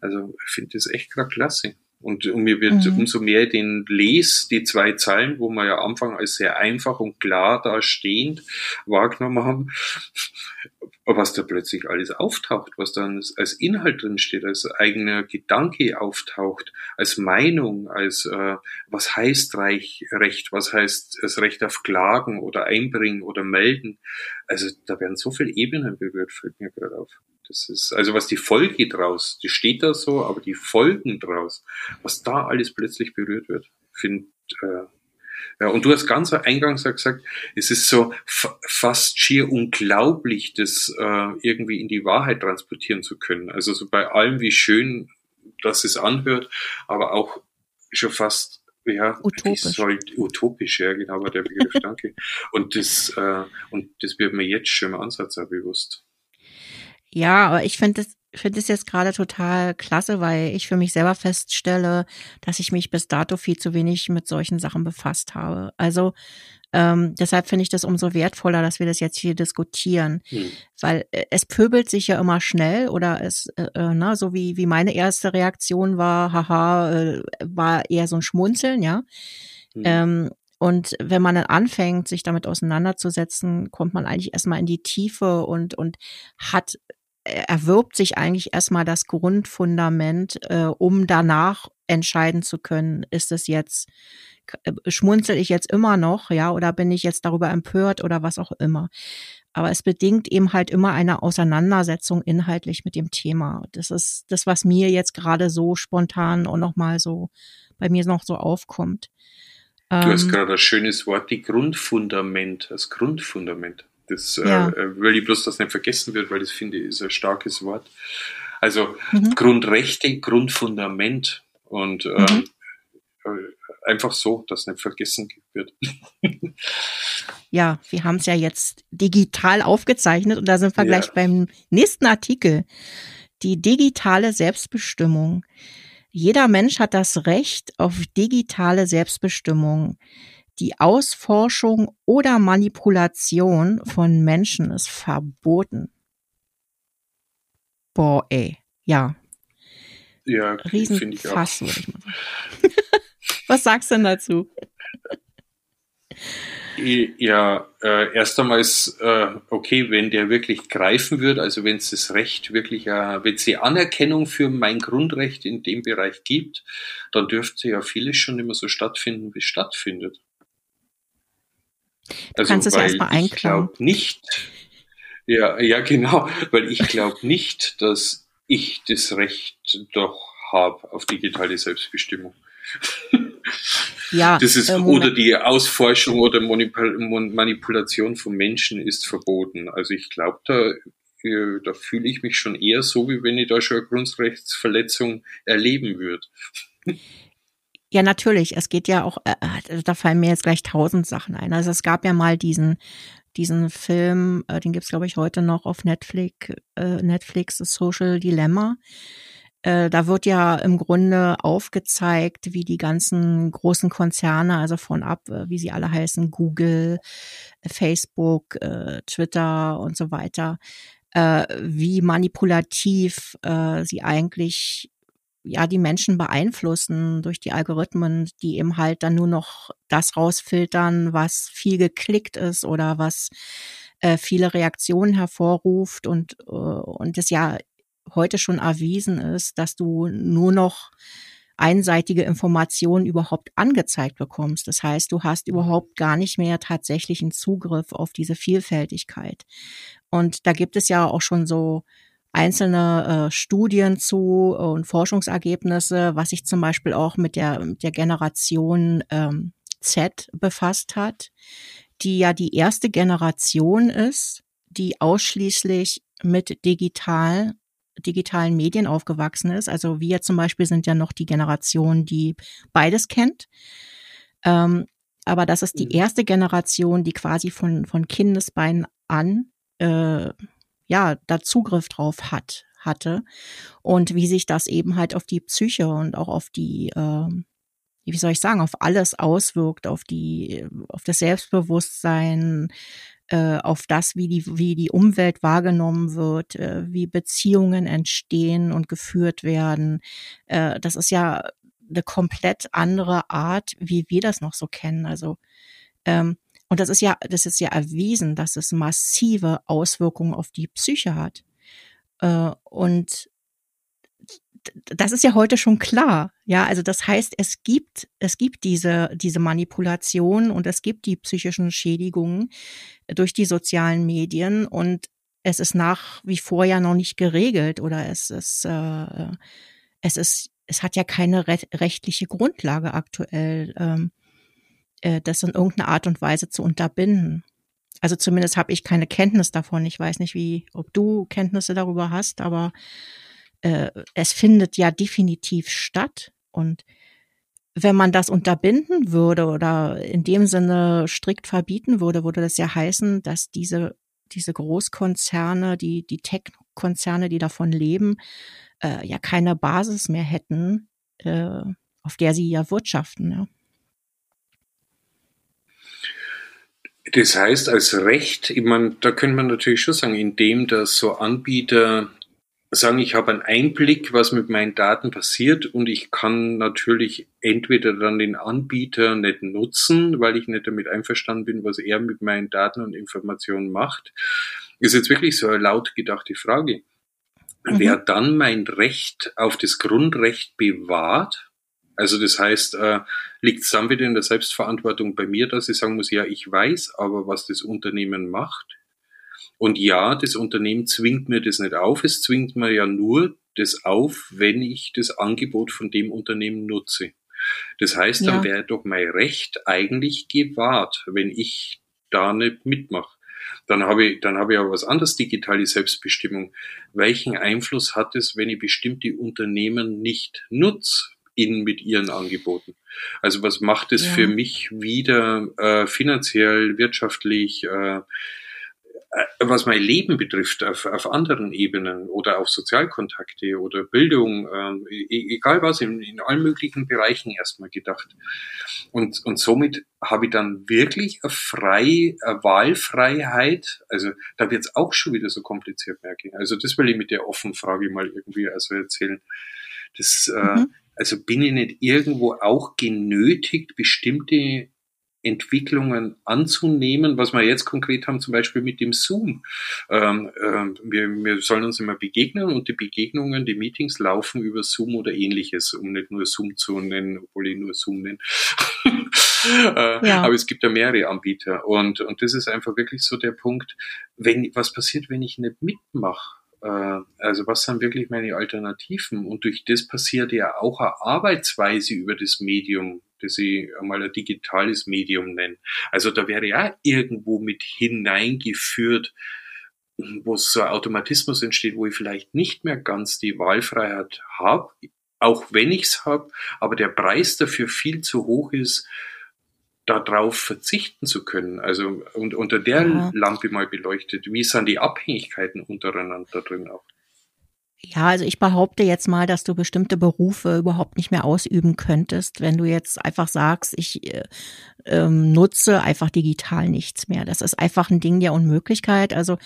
also ich finde das echt gerade klasse. Und, und mir wird mhm. umso mehr den Les, die zwei Zeilen, wo wir ja am Anfang als sehr einfach und klar da stehend wahrgenommen haben, was da plötzlich alles auftaucht, was dann als Inhalt drin steht, als eigener Gedanke auftaucht, als Meinung, als äh, was heißt Reich, Recht, was heißt das Recht auf Klagen oder Einbringen oder Melden. Also da werden so viele Ebenen berührt, fällt mir gerade auf. Das ist, also was die Folge draus, die steht da so, aber die Folgen draus, was da alles plötzlich berührt wird, finde äh, ja, und du hast ganz eingangs gesagt, es ist so fast schier unglaublich, das äh, irgendwie in die Wahrheit transportieren zu können. Also so bei allem, wie schön das es anhört, aber auch schon fast ja, utopisch. Soll, utopisch, ja, genau war der Begriff, <laughs> danke. Und das, äh, und das wird mir jetzt schon im Ansatz auch bewusst. Ja, aber ich finde es finde es jetzt gerade total klasse, weil ich für mich selber feststelle, dass ich mich bis dato viel zu wenig mit solchen Sachen befasst habe. Also ähm, deshalb finde ich das umso wertvoller, dass wir das jetzt hier diskutieren, hm. weil äh, es pöbelt sich ja immer schnell oder es, äh, äh, na, so wie wie meine erste Reaktion war, haha, äh, war eher so ein Schmunzeln, ja. Hm. Ähm, und wenn man dann anfängt, sich damit auseinanderzusetzen, kommt man eigentlich erstmal in die Tiefe und, und hat erwirbt sich eigentlich erstmal das Grundfundament, äh, um danach entscheiden zu können, ist es jetzt, äh, schmunzel ich jetzt immer noch, ja, oder bin ich jetzt darüber empört oder was auch immer. Aber es bedingt eben halt immer eine Auseinandersetzung inhaltlich mit dem Thema. Das ist das, was mir jetzt gerade so spontan und nochmal so bei mir noch so aufkommt. Du hast ähm, gerade ein schönes Wort, die Grundfundament, das Grundfundament. Das äh, ja. äh, will ich bloß, dass nicht vergessen wird, weil das finde ich ist ein starkes Wort. Also mhm. Grundrechte, Grundfundament und ähm, mhm. äh, einfach so, dass nicht vergessen wird. <laughs> ja, wir haben es ja jetzt digital aufgezeichnet und da sind wir ja. gleich beim nächsten Artikel. Die digitale Selbstbestimmung. Jeder Mensch hat das Recht auf digitale Selbstbestimmung. Die Ausforschung oder Manipulation von Menschen ist verboten. Boah, ey, ja. Ja, finde ich auch. <laughs> Was sagst du denn dazu? Ja, äh, erst einmal ist äh, okay, wenn der wirklich greifen wird, also wenn es das Recht wirklich, äh, wenn es die Anerkennung für mein Grundrecht in dem Bereich gibt, dann dürfte ja vieles schon immer so stattfinden, wie es stattfindet. Du also, kannst es ja erstmal einklauen. Ich nicht, ja, ja, genau, <laughs> weil ich glaube nicht, dass ich das Recht doch habe auf digitale Selbstbestimmung. <laughs> Ja, das ist, äh, oder die Ausforschung oder Manipulation von Menschen ist verboten. Also ich glaube, da, äh, da fühle ich mich schon eher so, wie wenn ich da schon eine Grundrechtsverletzung erleben würde. <laughs> Ja, natürlich. Es geht ja auch, äh, äh, da fallen mir jetzt gleich tausend Sachen ein. Also es gab ja mal diesen, diesen Film, äh, den gibt's glaube ich heute noch auf Netflix, äh, Netflix, The Social Dilemma. Äh, da wird ja im Grunde aufgezeigt, wie die ganzen großen Konzerne, also von ab, äh, wie sie alle heißen, Google, Facebook, Twitter und so weiter, wie manipulativ sie eigentlich ja die Menschen beeinflussen durch die Algorithmen, die eben halt dann nur noch das rausfiltern, was viel geklickt ist oder was äh, viele Reaktionen hervorruft und äh, und es ja heute schon erwiesen ist, dass du nur noch einseitige Informationen überhaupt angezeigt bekommst. Das heißt, du hast überhaupt gar nicht mehr tatsächlichen Zugriff auf diese Vielfältigkeit. Und da gibt es ja auch schon so einzelne äh, Studien zu und Forschungsergebnisse, was sich zum Beispiel auch mit der, mit der Generation ähm, Z befasst hat, die ja die erste Generation ist, die ausschließlich mit digital digitalen Medien aufgewachsen ist. Also wir zum Beispiel sind ja noch die Generation, die beides kennt. Ähm, aber das ist die mhm. erste Generation, die quasi von, von Kindesbeinen an äh, ja da Zugriff drauf hat, hatte. Und wie sich das eben halt auf die Psyche und auch auf die, äh, wie soll ich sagen, auf alles auswirkt, auf die, auf das Selbstbewusstsein, äh, auf das, wie die, wie die Umwelt wahrgenommen wird, äh, wie Beziehungen entstehen und geführt werden. Äh, das ist ja eine komplett andere Art, wie wir das noch so kennen. Also ähm, und das ist ja, das ist ja erwiesen, dass es massive Auswirkungen auf die Psyche hat. Äh, und das ist ja heute schon klar. Ja, also das heißt, es gibt, es gibt diese, diese Manipulation und es gibt die psychischen Schädigungen durch die sozialen Medien und es ist nach wie vor ja noch nicht geregelt oder es ist, äh, es ist, es hat ja keine rechtliche Grundlage aktuell, ähm, äh, das in irgendeiner Art und Weise zu unterbinden. Also zumindest habe ich keine Kenntnis davon. Ich weiß nicht, wie, ob du Kenntnisse darüber hast, aber äh, es findet ja definitiv statt. Und wenn man das unterbinden würde oder in dem Sinne strikt verbieten würde, würde das ja heißen, dass diese, diese Großkonzerne, die, die Tech-Konzerne, die davon leben, äh, ja keine Basis mehr hätten, äh, auf der sie ja wirtschaften. Ja. Das heißt, als Recht, ich meine, da könnte man natürlich schon sagen, indem dass so Anbieter sagen, ich habe einen Einblick, was mit meinen Daten passiert und ich kann natürlich entweder dann den Anbieter nicht nutzen, weil ich nicht damit einverstanden bin, was er mit meinen Daten und Informationen macht. Ist jetzt wirklich so eine laut gedachte Frage. Mhm. Wer dann mein Recht auf das Grundrecht bewahrt, also das heißt, äh, liegt es dann wieder in der Selbstverantwortung bei mir, dass ich sagen muss, ja, ich weiß aber, was das Unternehmen macht. Und ja, das Unternehmen zwingt mir das nicht auf. Es zwingt mir ja nur das auf, wenn ich das Angebot von dem Unternehmen nutze. Das heißt, dann ja. wäre doch mein Recht eigentlich gewahrt, wenn ich da nicht mitmache. Dann habe ich, dann habe ich aber was anderes, digitale Selbstbestimmung. Welchen Einfluss hat es, wenn ich bestimmte Unternehmen nicht nutze? In mit ihren Angeboten. Also was macht es ja. für mich wieder äh, finanziell, wirtschaftlich, äh, äh, was mein Leben betrifft, auf, auf anderen Ebenen oder auf Sozialkontakte oder Bildung, äh, egal was, in, in allen möglichen Bereichen erstmal gedacht. Und, und somit habe ich dann wirklich eine, frei, eine Wahlfreiheit. Also da wird es auch schon wieder so kompliziert, merke ich. Also das will ich mit der offenen Frage mal irgendwie also erzählen. Das, äh, mhm. Also bin ich nicht irgendwo auch genötigt, bestimmte Entwicklungen anzunehmen, was wir jetzt konkret haben, zum Beispiel mit dem Zoom. Ähm, äh, wir, wir sollen uns immer begegnen und die Begegnungen, die Meetings laufen über Zoom oder ähnliches, um nicht nur Zoom zu nennen, obwohl ich nur Zoom nenne. <laughs> äh, ja. Aber es gibt ja mehrere Anbieter und, und das ist einfach wirklich so der Punkt, wenn, was passiert, wenn ich nicht mitmache? Äh, also was sind wirklich meine Alternativen? Und durch das passiert ja auch eine Arbeitsweise über das Medium das ich einmal ein digitales Medium nenne. Also da wäre ja irgendwo mit hineingeführt, wo so ein Automatismus entsteht, wo ich vielleicht nicht mehr ganz die Wahlfreiheit habe, auch wenn ich es habe, aber der Preis dafür viel zu hoch ist, darauf verzichten zu können. Also und unter der ja. Lampe mal beleuchtet, wie sind die Abhängigkeiten untereinander drin auch? Ja, also ich behaupte jetzt mal, dass du bestimmte Berufe überhaupt nicht mehr ausüben könntest, wenn du jetzt einfach sagst, ich äh, ähm, nutze einfach digital nichts mehr. Das ist einfach ein Ding der Unmöglichkeit. Also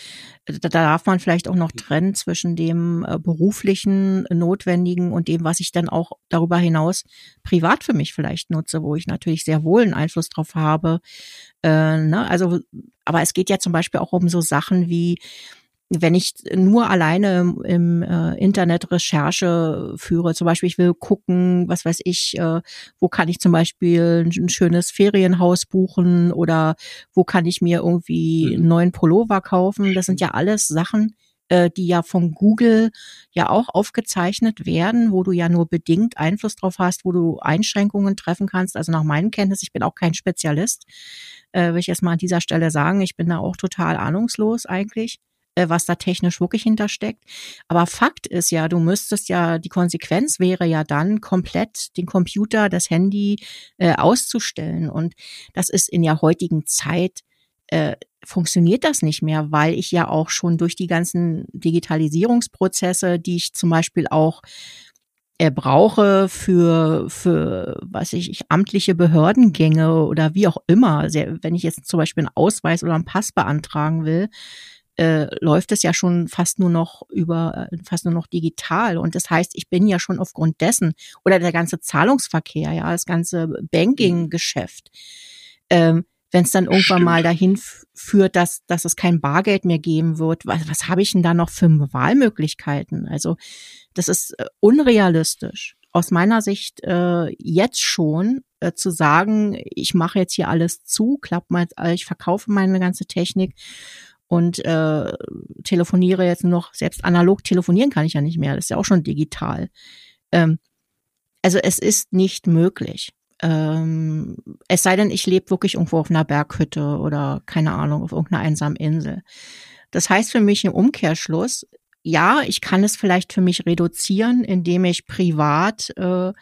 da, da darf man vielleicht auch noch trennen zwischen dem äh, beruflichen Notwendigen und dem, was ich dann auch darüber hinaus privat für mich vielleicht nutze, wo ich natürlich sehr wohl einen Einfluss drauf habe. Äh, ne? Also, aber es geht ja zum Beispiel auch um so Sachen wie wenn ich nur alleine im, im äh, Internet Recherche führe, zum Beispiel ich will gucken, was weiß ich, äh, wo kann ich zum Beispiel ein, schönes Ferienhaus buchen oder wo kann ich mir irgendwie mhm. einen neuen Pullover kaufen, das sind ja alles Sachen, äh, die ja von Google ja auch aufgezeichnet werden, wo du ja nur bedingt Einfluss drauf hast, wo du Einschränkungen treffen kannst. Also nach meinem Kenntnis, ich bin auch kein Spezialist, äh, will ich erst mal an dieser Stelle sagen, ich bin da auch total ahnungslos eigentlich was da technisch wirklich hintersteckt. Aber Fakt ist ja, du müsstest ja, die Konsequenz wäre ja dann komplett den Computer, das Handy äh, auszustellen. Und das ist in der heutigen Zeit äh, funktioniert das nicht mehr, weil ich ja auch schon durch die ganzen Digitalisierungsprozesse, die ich zum Beispiel auch er brauche für, für, was ich, ich, amtliche Behördengänge oder wie auch immer, wenn ich jetzt zum Beispiel einen Ausweis oder einen Pass beantragen will, äh, läuft es ja schon fast nur noch über, äh, fast nur noch digital. Und das heißt, ich bin ja schon aufgrund dessen oder der ganze Zahlungsverkehr, ja, das ganze Banking-Geschäft, ähm, wenn es dann irgendwann Stimmt. mal dahin führt, dass, dass es kein Bargeld mehr geben wird, was, was habe ich denn da noch für Wahlmöglichkeiten? Also das ist äh, unrealistisch. Aus meiner Sicht äh, jetzt schon äh, zu sagen, ich mache jetzt hier alles zu, klapp mal, ich verkaufe meine ganze Technik und äh, telefoniere jetzt noch, selbst analog telefonieren kann ich ja nicht mehr, das ist ja auch schon digital. Ähm, also es ist nicht möglich. Ähm, es sei denn, ich lebe wirklich irgendwo auf einer Berghütte oder keine Ahnung, auf irgendeiner einsamen Insel. Das heißt für mich im Umkehrschluss, ja, ich kann es vielleicht für mich reduzieren, indem ich privat äh,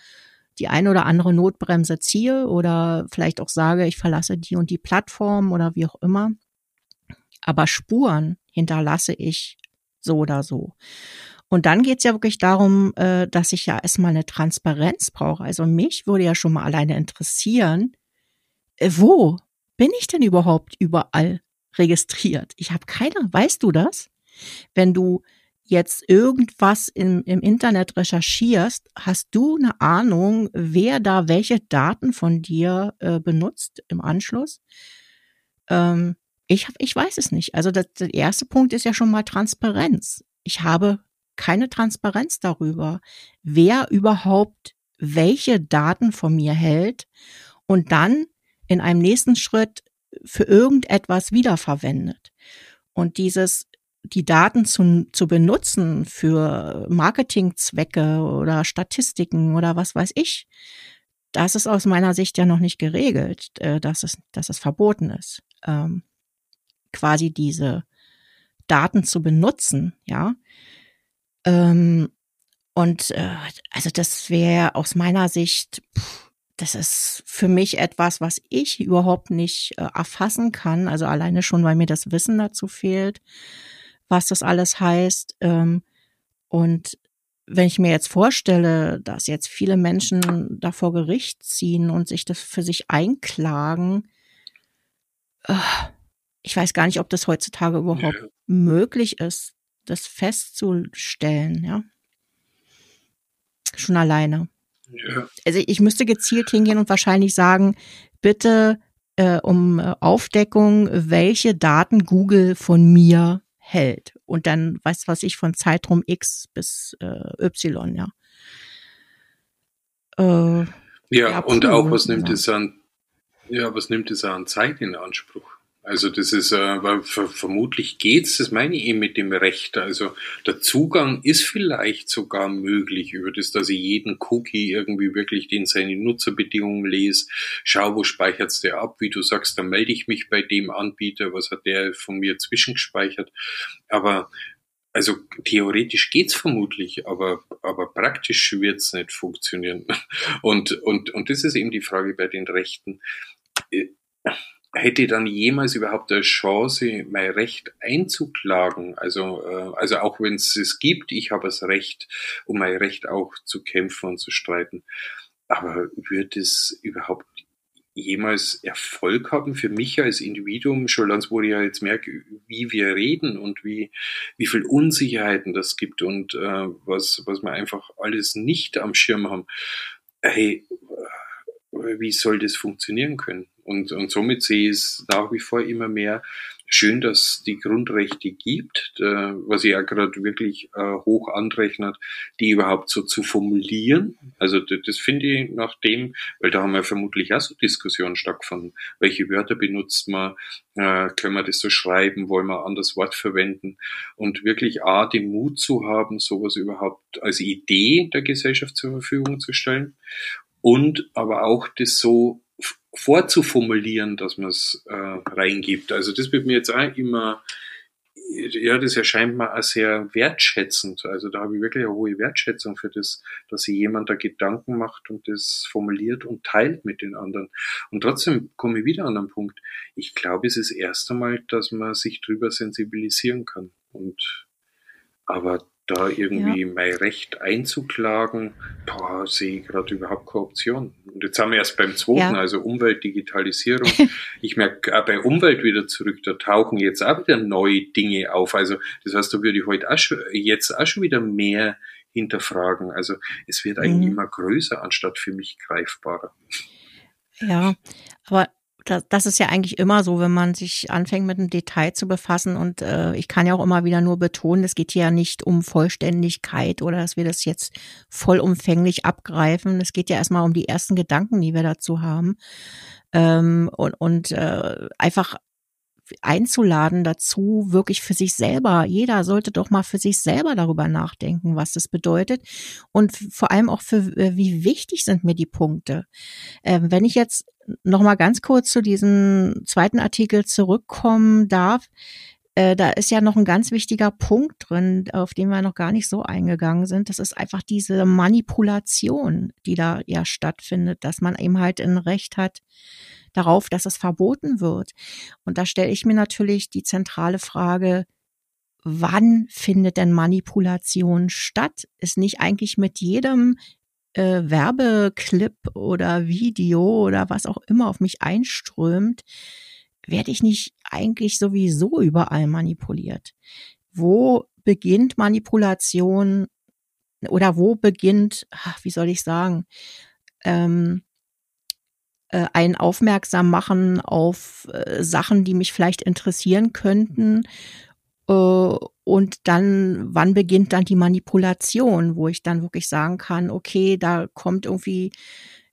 die eine oder andere Notbremse ziehe oder vielleicht auch sage, ich verlasse die und die Plattform oder wie auch immer aber Spuren hinterlasse ich so oder so. Und dann geht's ja wirklich darum, äh, dass ich ja erstmal eine Transparenz brauche. Also mich würde ja schon mal alleine interessieren, äh, wo bin ich denn überhaupt überall registriert? Ich habe keine, weißt du das? Wenn du jetzt irgendwas im, im Internet recherchierst, hast du eine Ahnung, wer da welche Daten von dir äh, benutzt im Anschluss? Ähm, ich, hab, ich weiß es nicht. Also das, der erste Punkt ist ja schon mal Transparenz. Ich habe keine Transparenz darüber, wer überhaupt welche Daten von mir hält und dann in einem nächsten Schritt für irgendetwas wiederverwendet. Und dieses, die Daten zu, zu benutzen für Marketingzwecke oder Statistiken oder was weiß ich, das ist aus meiner Sicht ja noch nicht geregelt, äh, dass es, dass es verboten ist. Ähm, quasi diese Daten zu benutzen, ja. Ähm, und äh, also das wäre aus meiner Sicht, pff, das ist für mich etwas, was ich überhaupt nicht äh, erfassen kann. Also alleine schon, weil mir das Wissen dazu fehlt, was das alles heißt. Ähm, und wenn ich mir jetzt vorstelle, dass jetzt viele Menschen da vor Gericht ziehen und sich das für sich einklagen, äh, ich weiß gar nicht, ob das heutzutage überhaupt ja. möglich ist, das festzustellen, ja. Schon alleine. Ja. Also ich müsste gezielt hingehen und wahrscheinlich sagen, bitte äh, um äh, Aufdeckung, welche Daten Google von mir hält. Und dann weiß was ich von Zeitraum X bis äh, Y, ja. Äh, ja, ja, und auch was nimmt es an, ja, was nimmt es an Zeit in Anspruch? Also das ist, äh, vermutlich geht's, das meine ich eben mit dem Recht. Also der Zugang ist vielleicht sogar möglich über das, dass ich jeden Cookie irgendwie wirklich in seine Nutzerbedingungen lese, schau, wo speichert's der ab, wie du sagst, dann melde ich mich bei dem Anbieter, was hat der von mir zwischengespeichert. Aber also theoretisch geht's vermutlich, aber, aber praktisch wird's nicht funktionieren. <laughs> Und, und, und das ist eben die Frage bei den Rechten hätte dann jemals überhaupt eine Chance, mein Recht einzuklagen. Also, äh, also auch wenn es es gibt, ich habe das Recht, um mein Recht auch zu kämpfen und zu streiten. Aber wird es überhaupt jemals Erfolg haben für mich als Individuum, schon ganz wo ich ja jetzt merke, wie wir reden und wie, wie viel Unsicherheiten das gibt und äh, was, was wir einfach alles nicht am Schirm haben. Hey, wie soll das funktionieren können? Und, und somit sehe ich es nach wie vor immer mehr schön, dass die Grundrechte gibt, äh, was ich ja gerade wirklich äh, hoch anrechnet, die überhaupt so zu formulieren. Also das, finde ich nach dem, weil da haben ja vermutlich auch so Diskussionen stattgefunden. Welche Wörter benutzt man? Äh, können wir das so schreiben? Wollen wir ein anderes Wort verwenden? Und wirklich A, den Mut zu haben, sowas überhaupt als Idee der Gesellschaft zur Verfügung zu stellen und aber auch das so vorzuformulieren, dass man es äh, reingibt. Also das wird mir jetzt auch immer, ja, das erscheint mir auch sehr wertschätzend. Also da habe ich wirklich eine hohe Wertschätzung für das, dass sich jemand da Gedanken macht und das formuliert und teilt mit den anderen. Und trotzdem komme ich wieder an den Punkt. Ich glaube, es ist das erste Mal, dass man sich drüber sensibilisieren kann. Und aber da irgendwie ja. mein Recht einzuklagen, da sehe ich gerade überhaupt keine Option. Und jetzt haben wir erst beim zweiten, ja. also Umweltdigitalisierung. <laughs> ich merke auch bei Umwelt wieder zurück, da tauchen jetzt auch wieder neue Dinge auf. Also das heißt, da würde ich heute auch schon, jetzt auch schon wieder mehr hinterfragen. Also es wird eigentlich mhm. immer größer, anstatt für mich greifbarer. Ja, aber das, das ist ja eigentlich immer so, wenn man sich anfängt mit einem Detail zu befassen. Und äh, ich kann ja auch immer wieder nur betonen, es geht hier ja nicht um Vollständigkeit oder dass wir das jetzt vollumfänglich abgreifen. Es geht ja erstmal um die ersten Gedanken, die wir dazu haben. Ähm, und und äh, einfach einzuladen dazu, wirklich für sich selber. Jeder sollte doch mal für sich selber darüber nachdenken, was das bedeutet und vor allem auch für, äh, wie wichtig sind mir die Punkte. Äh, wenn ich jetzt noch mal ganz kurz zu diesem zweiten Artikel zurückkommen darf, äh, da ist ja noch ein ganz wichtiger Punkt drin, auf den wir noch gar nicht so eingegangen sind. Das ist einfach diese Manipulation, die da ja stattfindet, dass man eben halt ein Recht hat darauf, dass es verboten wird. Und da stelle ich mir natürlich die zentrale Frage, wann findet denn Manipulation statt? Ist nicht eigentlich mit jedem äh, Werbeclip oder Video oder was auch immer auf mich einströmt, werde ich nicht eigentlich sowieso überall manipuliert? Wo beginnt Manipulation oder wo beginnt, ach, wie soll ich sagen, ähm, äh, einen aufmerksam machen auf äh, Sachen, die mich vielleicht interessieren könnten äh, und dann, wann beginnt dann die Manipulation, wo ich dann wirklich sagen kann, okay, da kommt irgendwie,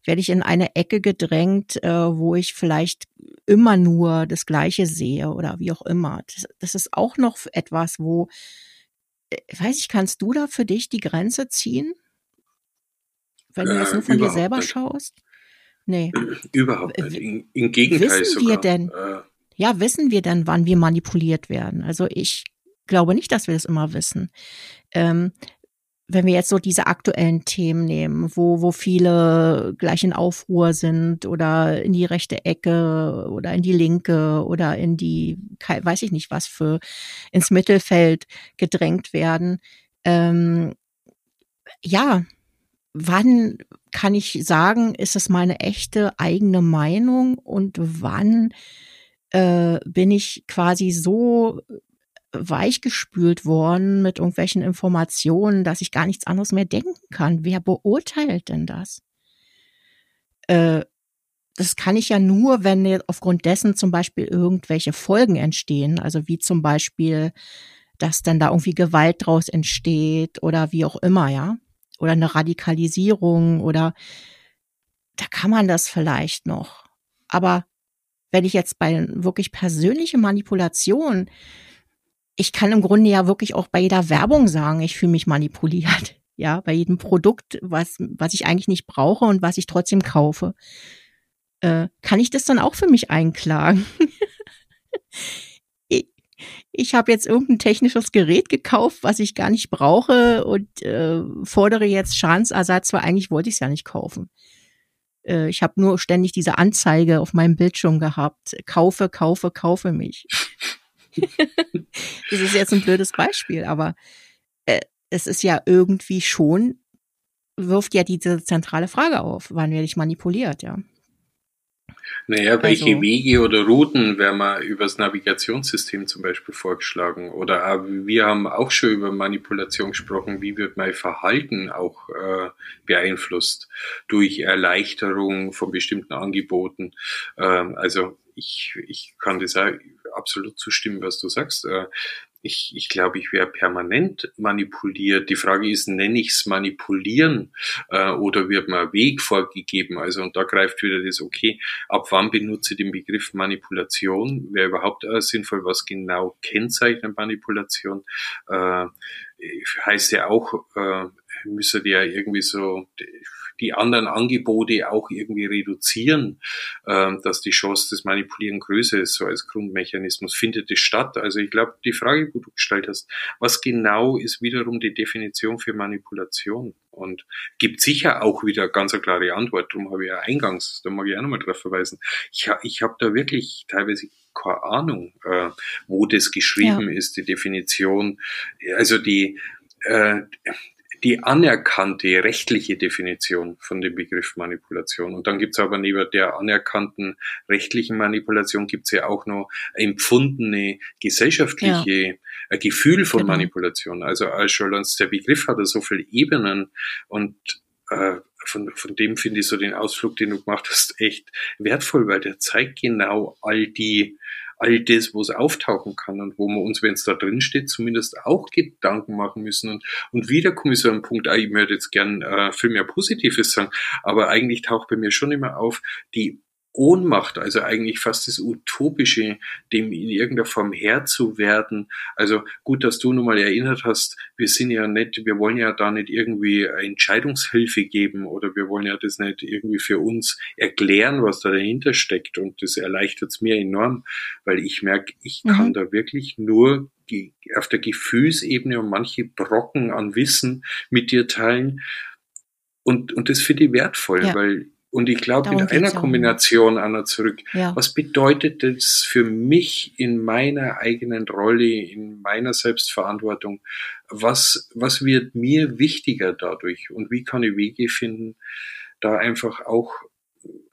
werde ich in eine Ecke gedrängt, äh, wo ich vielleicht immer nur das Gleiche sehe oder wie auch immer. Das, das ist auch noch etwas, wo, äh, weiß ich, kannst du da für dich die Grenze ziehen? Wenn du jetzt nur von dir selber nicht. schaust? Nee. Überhaupt nicht. Im Gegenteil wissen sogar. Wir denn, äh, ja, wissen wir denn, wann wir manipuliert werden? Also ich glaube nicht, dass wir das immer wissen. Ähm, wenn wir jetzt so diese aktuellen Themen nehmen, wo, wo viele gleich in Aufruhr sind oder in die rechte Ecke oder in die linke oder in die, weiß ich nicht was für, ins Mittelfeld gedrängt werden. Ähm, ja, wann kann ich sagen, ist es meine echte eigene Meinung und wann äh, bin ich quasi so weichgespült worden mit irgendwelchen Informationen, dass ich gar nichts anderes mehr denken kann. Wer beurteilt denn das? Äh, das kann ich ja nur, wenn aufgrund dessen zum Beispiel irgendwelche Folgen entstehen, also wie zum Beispiel, dass dann da irgendwie Gewalt draus entsteht oder wie auch immer, ja, oder eine Radikalisierung oder da kann man das vielleicht noch. Aber wenn ich jetzt bei wirklich persönliche Manipulation ich kann im Grunde ja wirklich auch bei jeder Werbung sagen, ich fühle mich manipuliert. <laughs> Ja, bei jedem Produkt, was, was ich eigentlich nicht brauche und was ich trotzdem kaufe. Äh, kann ich das dann auch für mich einklagen? <laughs> ich habe jetzt irgendein technisches Gerät gekauft, was ich gar nicht brauche und äh, fordere jetzt Schadensersatz, weil eigentlich wollte ich es ja nicht kaufen. Äh, ich habe nur ständig diese Anzeige auf meinem Bildschirm gehabt. Kaufe, kaufe, kaufe mich. <laughs> das ist jetzt ein blödes Beispiel, aber äh, es ist ja irgendwie schon, wirft ja diese zentrale Frage auf, wann werde ich manipuliert, ja. Naja, welche also, Wege oder Routen werden wir übers Navigationssystem zum Beispiel vorgeschlagen? Oder wir haben auch schon über Manipulation gesprochen. Wie wird mein Verhalten auch äh, beeinflusst durch Erleichterung von bestimmten Angeboten? Ähm, also ich, ich kann das auch absolut zustimmen, was du sagst. Äh, ich, ich glaube, ich wäre permanent manipuliert. Die Frage ist, nenne ich es manipulieren äh, oder wird mir ein Weg vorgegeben? Also und da greift wieder das, okay, ab wann benutze ich den Begriff Manipulation? Wäre überhaupt äh, sinnvoll, was genau kennzeichnet Manipulation? Äh, heißt ja auch, äh, müsste ja irgendwie so die anderen Angebote auch irgendwie reduzieren, äh, dass die Chance des Manipulieren größer ist, so als Grundmechanismus. Findet es statt? Also ich glaube, die Frage, die du gestellt hast, was genau ist wiederum die Definition für Manipulation? Und gibt sicher auch wieder ganz eine klare Antwort. Darum habe ich ja eingangs, da mag ich auch nochmal drauf verweisen. Ich, ich habe da wirklich teilweise keine Ahnung, äh, wo das geschrieben ja. ist, die Definition. Also die, äh, die anerkannte rechtliche Definition von dem Begriff Manipulation. Und dann gibt's aber neben der anerkannten rechtlichen Manipulation gibt's ja auch noch empfundene gesellschaftliche ja. Gefühl von genau. Manipulation. Also schon der Begriff hat so viele Ebenen und äh, von, von dem finde ich so den Ausflug, den du gemacht hast, echt wertvoll, weil der zeigt genau all die all das, wo es auftauchen kann und wo wir uns, wenn es da drin steht, zumindest auch Gedanken machen müssen. Und, und wieder komme ich so an einen Punkt, ah, ich möchte jetzt gern äh, viel mehr Positives sagen, aber eigentlich taucht bei mir schon immer auf, die Ohnmacht, also eigentlich fast das Utopische, dem in irgendeiner Form Herr zu werden. Also gut, dass du nochmal erinnert hast, wir sind ja nicht, wir wollen ja da nicht irgendwie Entscheidungshilfe geben oder wir wollen ja das nicht irgendwie für uns erklären, was da dahinter steckt. Und das erleichtert es mir enorm, weil ich merke, ich mhm. kann da wirklich nur auf der Gefühlsebene und manche Brocken an Wissen mit dir teilen. Und, und das finde ich wertvoll, ja. weil und ich glaube, in einer Kombination, Anna, zurück, ja. was bedeutet das für mich in meiner eigenen Rolle, in meiner Selbstverantwortung? Was, was wird mir wichtiger dadurch? Und wie kann ich Wege finden, da einfach auch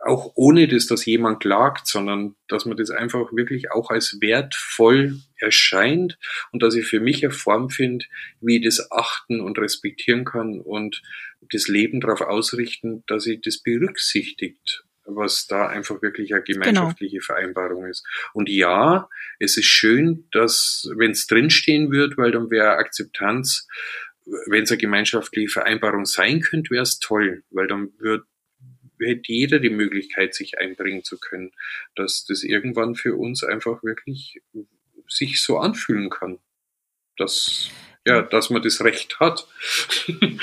auch ohne dass das jemand klagt, sondern dass man das einfach wirklich auch als wertvoll erscheint und dass ich für mich eine Form finde, wie ich das achten und respektieren kann und das Leben darauf ausrichten, dass ich das berücksichtigt, was da einfach wirklich eine genau. gemeinschaftliche genau. Vereinbarung ist. Und ja, es ist schön, dass, wenn es drinstehen wird, weil dann wäre Akzeptanz, wenn es eine gemeinschaftliche Vereinbarung sein könnte, wäre es toll, weil dann wird hätte jeder die Möglichkeit, sich einbringen zu können, dass das irgendwann für uns einfach wirklich sich so anfühlen kann, dass, ja, dass man das Recht hat. <laughs>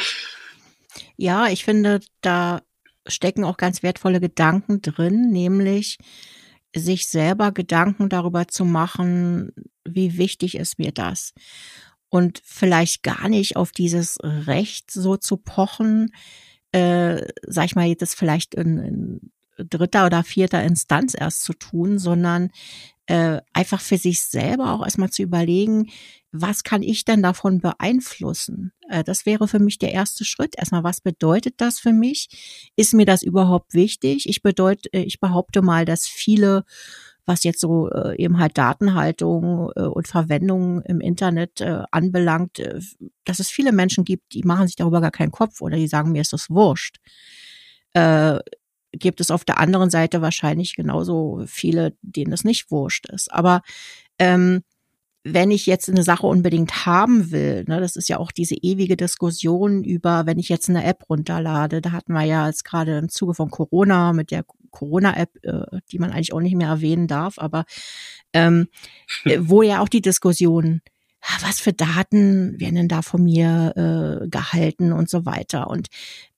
ja, ich finde, da stecken auch ganz wertvolle Gedanken drin, nämlich sich selber Gedanken darüber zu machen, wie wichtig ist mir das? Und vielleicht gar nicht auf dieses Recht so zu pochen, äh, sag ich mal, das vielleicht in, in dritter oder vierter Instanz erst zu tun, sondern äh, einfach für sich selber auch erstmal zu überlegen, was kann ich denn davon beeinflussen? Äh, das wäre für mich der erste Schritt. Erstmal, was bedeutet das für mich? Ist mir das überhaupt wichtig? Ich bedeute, äh, ich behaupte mal, dass viele was jetzt so äh, eben halt Datenhaltung äh, und Verwendung im Internet äh, anbelangt, äh, dass es viele Menschen gibt, die machen sich darüber gar keinen Kopf oder die sagen, mir ist das wurscht. Äh, gibt es auf der anderen Seite wahrscheinlich genauso viele, denen es nicht wurscht ist. Aber ähm, wenn ich jetzt eine Sache unbedingt haben will, ne, das ist ja auch diese ewige Diskussion über, wenn ich jetzt eine App runterlade, da hatten wir ja jetzt gerade im Zuge von Corona mit der Corona-App, äh, die man eigentlich auch nicht mehr erwähnen darf, aber ähm, äh, wo ja auch die Diskussion, was für Daten werden denn da von mir äh, gehalten und so weiter. Und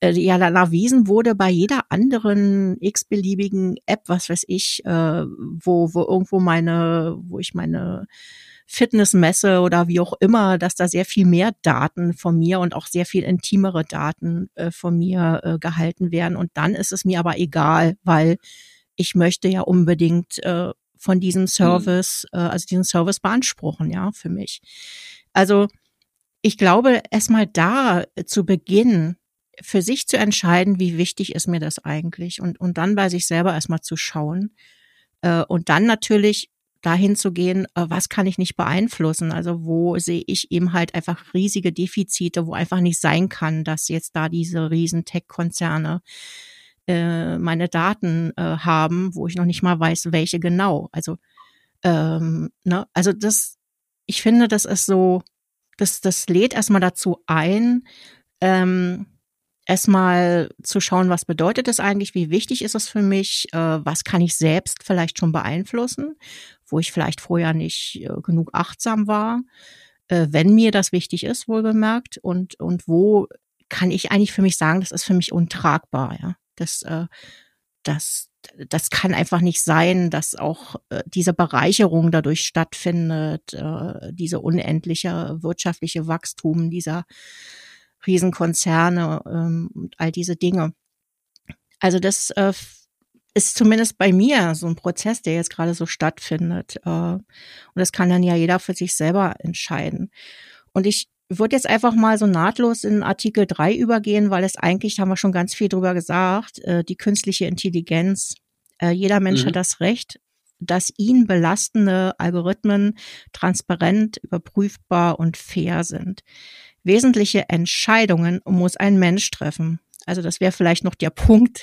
äh, ja, dann erwiesen wurde bei jeder anderen x-beliebigen App, was weiß ich, äh, wo, wo irgendwo meine, wo ich meine Fitness messe oder wie auch immer, dass da sehr viel mehr Daten von mir und auch sehr viel intimere Daten äh, von mir äh, gehalten werden. Und dann ist es mir aber egal, weil ich möchte ja unbedingt äh, von diesem mhm. Service, mhm. äh, also diesen Service beanspruchen, ja, für mich. Also ich glaube, erstmal da zu Beginn für sich zu entscheiden, wie wichtig ist mir das eigentlich und, und dann bei sich selber erstmal zu schauen äh, und dann natürlich dahin zu gehen, äh, was kann ich nicht beeinflussen? Also wo sehe ich eben halt einfach riesige Defizite, wo einfach nicht sein kann, dass jetzt da diese riesen Tech-Konzerne äh, meine Daten äh, haben, wo ich noch nicht mal weiß, welche genau. Also ähm, ne, also das, ich finde, das ist so, das, das lädt erstmal dazu ein, ähm, erstmal zu schauen, was bedeutet es eigentlich, wie wichtig ist es für mich, äh, was kann ich selbst vielleicht schon beeinflussen, wo ich vielleicht vorher nicht äh, genug achtsam war, äh, wenn mir das wichtig ist, wohl bemerkt, und, und wo kann ich eigentlich für mich sagen, das ist für mich untragbar, ja. Das, äh, das, das kann einfach nicht sein, dass auch äh, diese Bereicherung dadurch stattfindet, äh, diese unendliche wirtschaftliche Wachstum dieser Riesenkonzerne ähm, und all diese Dinge. Also das äh, ist zumindest bei mir so ein Prozess, der jetzt gerade so stattfindet. Äh, und das kann dann ja jeder für sich selber entscheiden. Und ich würde jetzt einfach mal so nahtlos in Artikel 3 übergehen, weil es eigentlich, haben wir schon ganz viel drüber gesagt, äh, die künstliche Intelligenz. Äh, jeder Mensch mhm. hat das Recht, dass ihn belastende Algorithmen transparent, überprüfbar und fair sind. Wesentliche Entscheidungen muss ein Mensch treffen. Also das wäre vielleicht noch der <laughs> Punkt,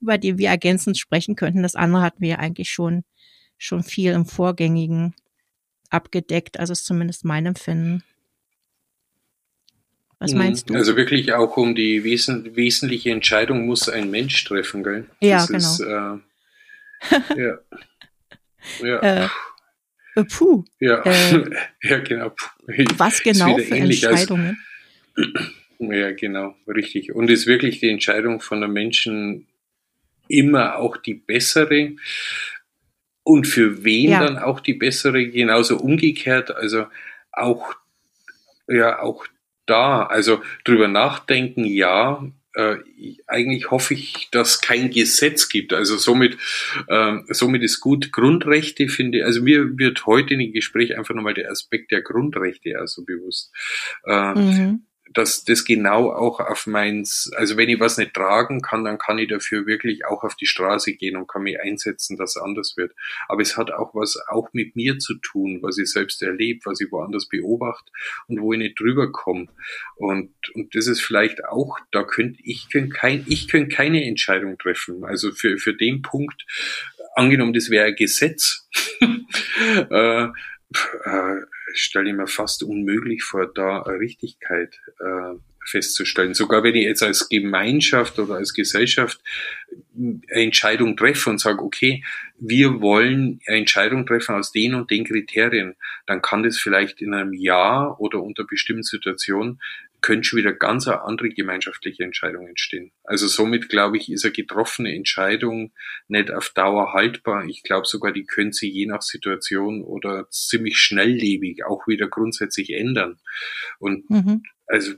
über den wir ergänzend sprechen könnten. Das andere hatten wir ja eigentlich schon, schon viel im Vorgängigen abgedeckt. Also ist zumindest mein Empfinden. Was mhm. meinst du? Also wirklich auch um die wesen wesentliche Entscheidung muss ein Mensch treffen, gell? Ja, das genau. Ist, äh, <laughs> ja. ja. Äh, äh, puh. Ja, äh, <laughs> ja genau. Was genau für Entscheidungen? Als, <clears throat> ja, genau, richtig. Und ist wirklich die Entscheidung von einem Menschen immer auch die bessere? Und für wen ja. dann auch die bessere? Genauso umgekehrt, also auch, ja, auch da, also drüber nachdenken, ja, äh, eigentlich hoffe ich, dass kein Gesetz gibt. Also somit, ähm, somit ist gut. Grundrechte finde, also mir wird heute in dem Gespräch einfach nochmal der Aspekt der Grundrechte also bewusst. Äh, mhm dass das genau auch auf meins, also wenn ich was nicht tragen kann, dann kann ich dafür wirklich auch auf die Straße gehen und kann mich einsetzen, dass anders wird. Aber es hat auch was auch mit mir zu tun, was ich selbst erlebe, was ich woanders beobachte und wo ich nicht drüber komme. Und, und das ist vielleicht auch, da könnte ich könnte kein, ich könnte keine Entscheidung treffen. Also für, für den Punkt, angenommen, das wäre ein Gesetz, <laughs> äh, äh, stelle ich mir fast unmöglich vor, da Richtigkeit äh, festzustellen. Sogar wenn ich jetzt als Gemeinschaft oder als Gesellschaft eine Entscheidung treffe und sage, okay, wir wollen eine Entscheidung treffen aus den und den Kriterien, dann kann das vielleicht in einem Jahr oder unter bestimmten Situationen könnte schon wieder ganz andere gemeinschaftliche Entscheidung entstehen. Also somit glaube ich, ist eine getroffene Entscheidung nicht auf Dauer haltbar. Ich glaube sogar, die können sich je nach Situation oder ziemlich schnelllebig auch wieder grundsätzlich ändern. Und mhm. also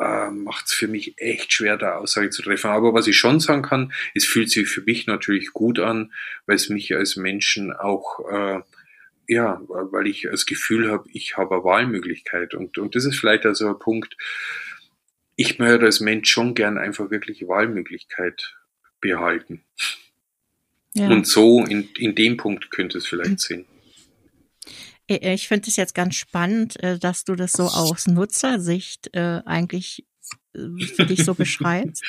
äh, macht es für mich echt schwer, da Aussage zu treffen. Aber was ich schon sagen kann, es fühlt sich für mich natürlich gut an, weil es mich als Menschen auch äh, ja, weil ich das Gefühl habe, ich habe eine Wahlmöglichkeit. Und, und das ist vielleicht also ein Punkt, ich möchte als Mensch schon gern einfach wirklich Wahlmöglichkeit behalten. Ja. Und so in, in dem Punkt könnte es vielleicht sehen. Ich finde es jetzt ganz spannend, äh, dass du das so aus Nutzersicht äh, eigentlich für dich so beschreibst.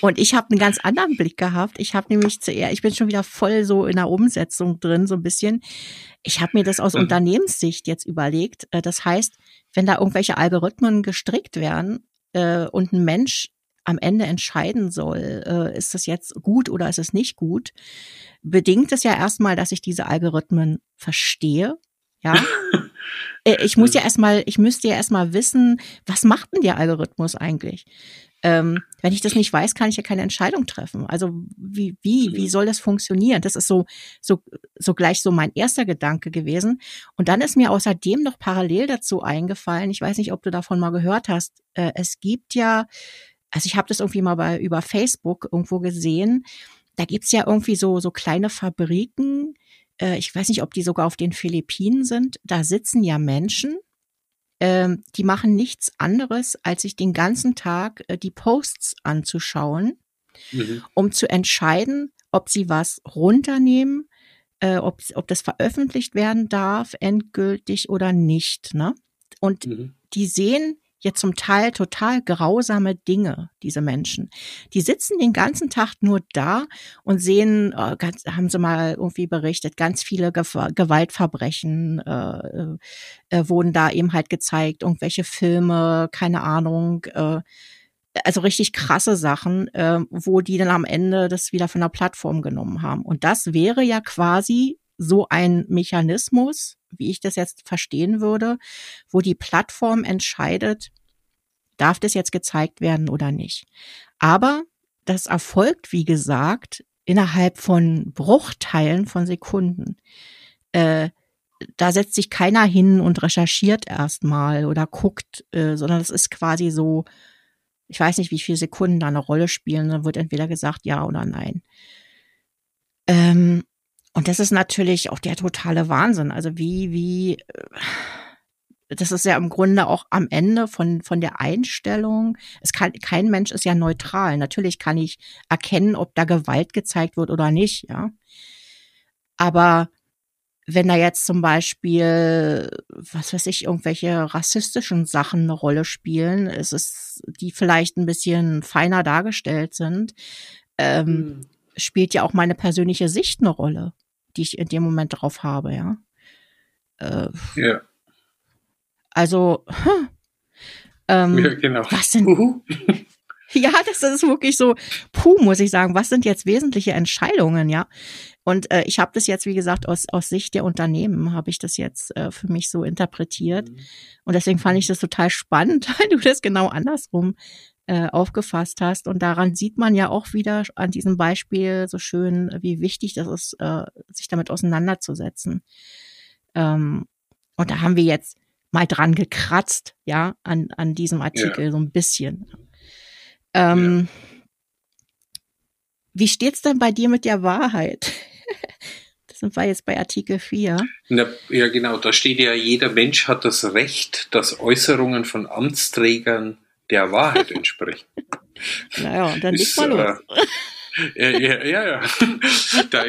Und ich habe einen ganz anderen Blick gehabt. Ich habe nämlich zuerst, ich bin schon wieder voll so in der Umsetzung drin, so ein bisschen. Ich habe mir das aus mhm. Unternehmenssicht jetzt überlegt. Äh, das heißt, wenn da irgendwelche Algorithmen gestrickt werden äh, und ein Mensch am Ende entscheiden soll, äh, ist das jetzt gut oder ist es nicht gut, bedingt es ja erstmal, dass ich diese Algorithmen verstehe. Ja. <laughs> Äh, ich muss ja erstmal, ich müsste ja erstmal wissen, was macht denn der Algorithmus eigentlich? Ähm, wenn ich das nicht weiß, kann ich ja keine Entscheidung treffen. Also wie, wie, wie soll das funktionieren? Das ist so, so, so gleich so mein erster Gedanke gewesen. Und dann ist mir außerdem noch parallel dazu eingefallen, ich weiß nicht, ob du davon mal gehört hast, äh, es gibt ja, also ich habe das irgendwie mal bei über Facebook irgendwo gesehen, da gibt's ja irgendwie so, so kleine Fabriken, äh, ich weiß nicht, ob die sogar auf den Philippinen sind, da sitzen ja Menschen, ähm, die machen nichts anderes, als sich den ganzen Tag äh, die Posts anzuschauen, mhm. um zu entscheiden, ob sie was runternehmen, äh, ob, ob das veröffentlicht werden darf, endgültig oder nicht. Ne? Und mhm. die sehen ja zum Teil total grausame Dinge, diese Menschen. Die sitzen den ganzen Tag nur da und sehen, äh, ganz, haben sie mal irgendwie berichtet, ganz viele Ge Gewaltverbrechen äh, äh, äh, wurden da eben halt gezeigt, irgendwelche Filme, keine Ahnung, äh, also richtig krasse Sachen, äh, wo die dann am Ende das wieder von der Plattform genommen haben. Und das wäre ja quasi so ein Mechanismus, wie ich das jetzt verstehen würde, wo die Plattform entscheidet, darf das jetzt gezeigt werden oder nicht. Aber das erfolgt, wie gesagt, innerhalb von Bruchteilen von Sekunden. Äh, da setzt sich keiner hin und recherchiert erstmal oder guckt, äh, sondern es ist quasi so, ich weiß nicht, wie viele Sekunden da eine Rolle spielen, dann wird entweder gesagt ja oder nein. Ähm, und das ist natürlich auch der totale Wahnsinn. Also wie, wie, äh, das ist ja im Grunde auch am Ende von, von der Einstellung. Es kann, kein Mensch ist ja neutral. Natürlich kann ich erkennen, ob da Gewalt gezeigt wird oder nicht, ja. Aber wenn da jetzt zum Beispiel, was weiß ich, irgendwelche rassistischen Sachen eine Rolle spielen, ist es, die vielleicht ein bisschen feiner dargestellt sind, ähm, mhm. spielt ja auch meine persönliche Sicht eine Rolle die ich in dem Moment drauf habe, ja. Äh, ja. Also, hm, ähm, ja, genau. was sind, Uhu. <laughs> ja, das ist wirklich so, puh, muss ich sagen, was sind jetzt wesentliche Entscheidungen, ja? Und äh, ich habe das jetzt, wie gesagt, aus, aus Sicht der Unternehmen habe ich das jetzt äh, für mich so interpretiert. Mhm. Und deswegen fand ich das total spannend, <laughs> weil du das genau andersrum äh, aufgefasst hast. Und daran sieht man ja auch wieder an diesem Beispiel so schön, wie wichtig das ist, äh, sich damit auseinanderzusetzen. Ähm, und da haben wir jetzt mal dran gekratzt, ja, an, an diesem Artikel ja. so ein bisschen. Ähm, ja. Wie steht's denn bei dir mit der Wahrheit? <laughs> Das sind wir jetzt bei Artikel 4. Na, ja, genau. Da steht ja, jeder Mensch hat das Recht, dass Äußerungen von Amtsträgern der Wahrheit entspricht. <laughs> naja, dann leg mal los. Äh, <laughs> ja, ja, ja. <laughs> Da,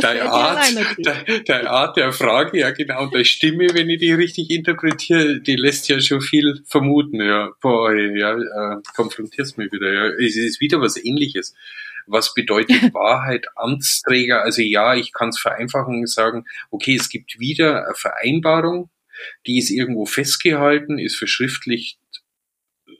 deine Art, de, deine Art der Frage, ja genau, und der Stimme, wenn ich die richtig interpretiere, die lässt ja schon viel vermuten, ja. Boah, ja, äh, konfrontierst mich wieder, ja. Es ist wieder was ähnliches. Was bedeutet Wahrheit, Amtsträger? Also ja, ich kann es vereinfachen sagen, okay, es gibt wieder eine Vereinbarung, die ist irgendwo festgehalten, ist verschriftlicht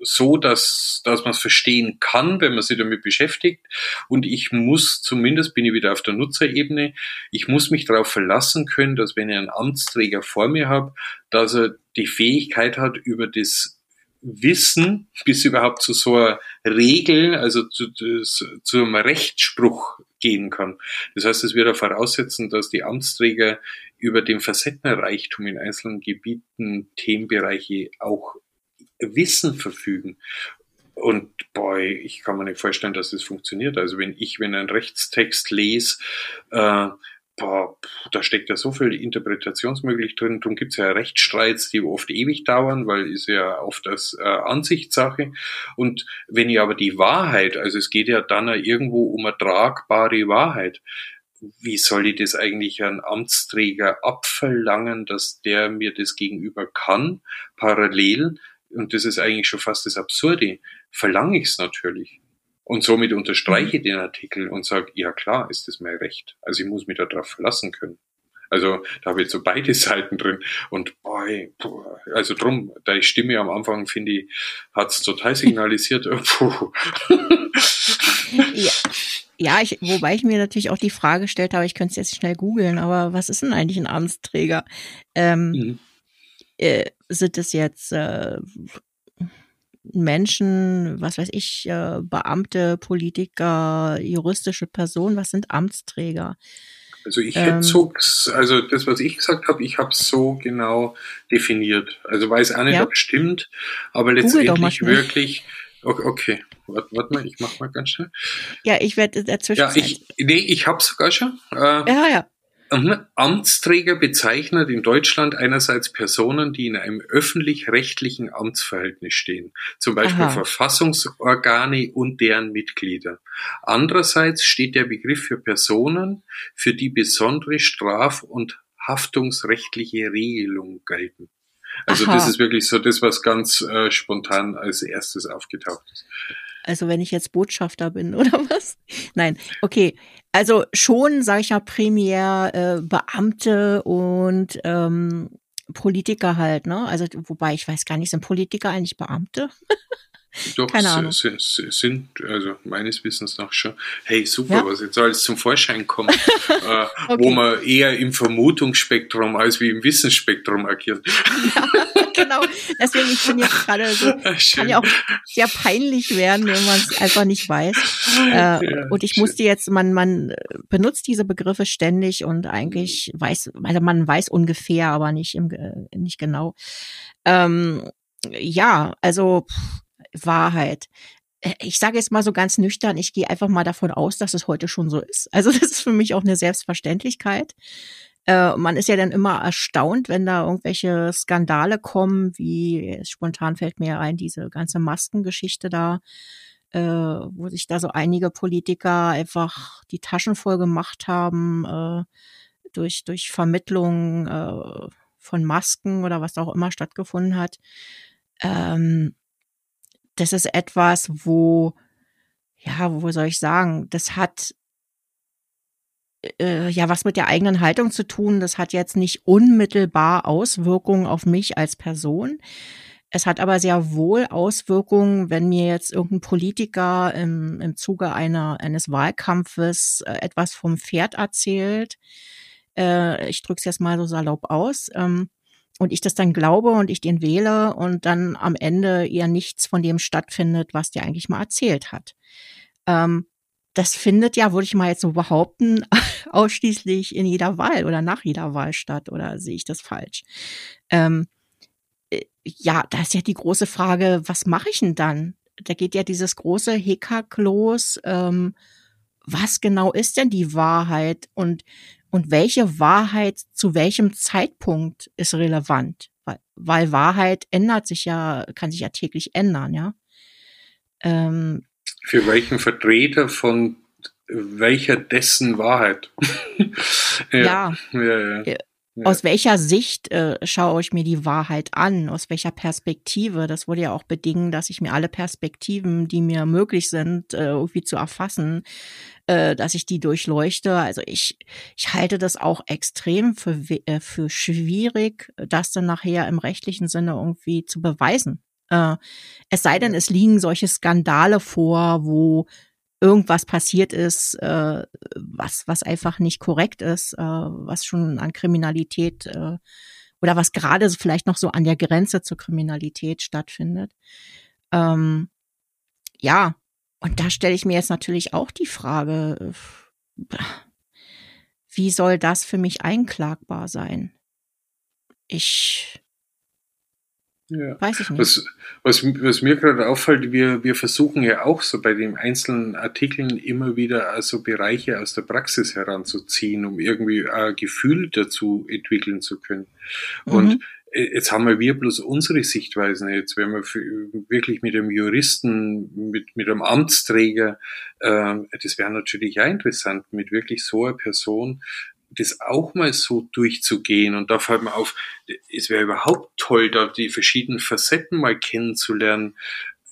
so, dass, dass man es verstehen kann, wenn man sich damit beschäftigt. Und ich muss, zumindest bin ich wieder auf der Nutzerebene, ich muss mich darauf verlassen können, dass wenn ich einen Amtsträger vor mir habe, dass er die Fähigkeit hat, über das Wissen bis überhaupt zu so einer Regel, also zu, zu, zu einem Rechtsspruch gehen kann. Das heißt, es wird voraussetzen, dass die Amtsträger über den Facettenreichtum in einzelnen Gebieten, Themenbereiche auch Wissen verfügen. Und boy, ich kann mir nicht vorstellen, dass das funktioniert. Also wenn ich, wenn ein Rechtstext lese, äh, boah, da steckt ja so viel Interpretationsmöglich drin. Darum gibt es ja Rechtsstreits, die oft ewig dauern, weil ist ja oft das äh, Ansichtssache. Und wenn ich aber die Wahrheit, also es geht ja dann irgendwo um eine tragbare Wahrheit, wie soll ich das eigentlich an Amtsträger abverlangen, dass der mir das gegenüber kann, parallel, und das ist eigentlich schon fast das Absurde, verlange ich es natürlich. Und somit unterstreiche ich den Artikel und sage, ja klar, ist das mein Recht. Also ich muss mich darauf verlassen können. Also da habe ich so beide <laughs> Seiten drin. Und boy, boah, also drum, da ich Stimme am Anfang, finde hat es total signalisiert. <laughs> ja. Ja, ich, wobei ich mir natürlich auch die Frage gestellt habe, ich könnte es jetzt schnell googeln, aber was ist denn eigentlich ein Amtsträger? Ähm, mhm. äh, sind es jetzt äh, Menschen, was weiß ich, äh, Beamte, Politiker, juristische Personen, was sind Amtsträger? Also ich hätte ähm, so, also das, was ich gesagt habe, ich habe es so genau definiert. Also weiß auch nicht, ja. ob es stimmt, aber letztendlich wirklich. Okay. Warte, warte mal, ich mach mal ganz schnell. Ja, ich werde dazwischen. Ja, ich, nee, ich habe sogar schon. Äh, ja, ja. Amtsträger bezeichnet in Deutschland einerseits Personen, die in einem öffentlich-rechtlichen Amtsverhältnis stehen, zum Beispiel Aha. Verfassungsorgane und deren Mitglieder. Andererseits steht der Begriff für Personen, für die besondere straf- und haftungsrechtliche Regelungen gelten. Also Aha. das ist wirklich so das, was ganz äh, spontan als erstes aufgetaucht ist. Also wenn ich jetzt Botschafter bin <laughs> oder was? Nein, okay. Also schon, sage ich ja, primär äh, Beamte und ähm, Politiker halt, ne? Also wobei ich weiß gar nicht, sind Politiker eigentlich Beamte? <laughs> Doch, Keine Ahnung. sind, also meines Wissens nach schon. Hey, super, ja? was jetzt alles zum Vorschein kommt, <laughs> äh, okay. wo man eher im Vermutungsspektrum als wie im Wissensspektrum agiert. Ja, <laughs> genau. Deswegen, ich bin jetzt gerade so, <laughs> kann ja auch sehr peinlich werden, wenn man es einfach nicht weiß. Äh, ja, und ich schön. musste jetzt, man, man benutzt diese Begriffe ständig und eigentlich weiß, also man weiß ungefähr, aber nicht im, äh, nicht genau. Ähm, ja, also pff, Wahrheit. Äh, ich sage jetzt mal so ganz nüchtern, ich gehe einfach mal davon aus, dass es heute schon so ist. Also <laughs> das ist für mich auch eine Selbstverständlichkeit. Äh, man ist ja dann immer erstaunt, wenn da irgendwelche Skandale kommen, wie spontan fällt mir ein, diese ganze Maskengeschichte da, äh, wo sich da so einige Politiker einfach die Taschen voll gemacht haben äh, durch, durch Vermittlung äh, von Masken oder was auch immer stattgefunden hat. Ähm, das ist etwas, wo, ja, wo soll ich sagen, das hat äh, ja was mit der eigenen Haltung zu tun. Das hat jetzt nicht unmittelbar Auswirkungen auf mich als Person. Es hat aber sehr wohl Auswirkungen, wenn mir jetzt irgendein Politiker im, im Zuge einer, eines Wahlkampfes äh, etwas vom Pferd erzählt. Äh, ich drücke es jetzt mal so salopp aus. Ähm, und ich das dann glaube und ich den wähle und dann am Ende eher nichts von dem stattfindet, was der eigentlich mal erzählt hat. Ähm, das findet ja, würde ich mal jetzt so behaupten, <laughs> ausschließlich in jeder Wahl oder nach jeder Wahl statt oder sehe ich das falsch? Ähm, äh, ja, da ist ja die große Frage, was mache ich denn dann? Da geht ja dieses große Hickhack los. Ähm, was genau ist denn die Wahrheit? Und und welche Wahrheit zu welchem Zeitpunkt ist relevant? Weil, weil Wahrheit ändert sich ja, kann sich ja täglich ändern, ja. Ähm, Für welchen Vertreter von welcher dessen Wahrheit? <laughs> ja. ja, ja, ja. Ja. Aus welcher Sicht äh, schaue ich mir die Wahrheit an? Aus welcher Perspektive? Das würde ja auch bedingen, dass ich mir alle Perspektiven, die mir möglich sind, äh, irgendwie zu erfassen, äh, dass ich die durchleuchte. Also ich, ich halte das auch extrem für, äh, für schwierig, das dann nachher im rechtlichen Sinne irgendwie zu beweisen. Äh, es sei denn, es liegen solche Skandale vor, wo irgendwas passiert ist, äh, was, was einfach nicht korrekt ist, äh, was schon an Kriminalität äh, oder was gerade vielleicht noch so an der Grenze zur Kriminalität stattfindet. Ähm, ja, und da stelle ich mir jetzt natürlich auch die Frage, wie soll das für mich einklagbar sein? Ich ja. Weiß ich nicht. Was, was, was mir gerade auffällt, wir, wir versuchen ja auch so bei den einzelnen Artikeln immer wieder also Bereiche aus der Praxis heranzuziehen, um irgendwie ein Gefühl dazu entwickeln zu können. Mhm. Und äh, jetzt haben wir bloß unsere Sichtweisen. Jetzt, wenn wir wirklich mit einem Juristen, mit, mit einem Amtsträger, äh, das wäre natürlich auch interessant, mit wirklich so einer Person das auch mal so durchzugehen. Und da fällt mir auf, es wäre überhaupt toll, da die verschiedenen Facetten mal kennenzulernen.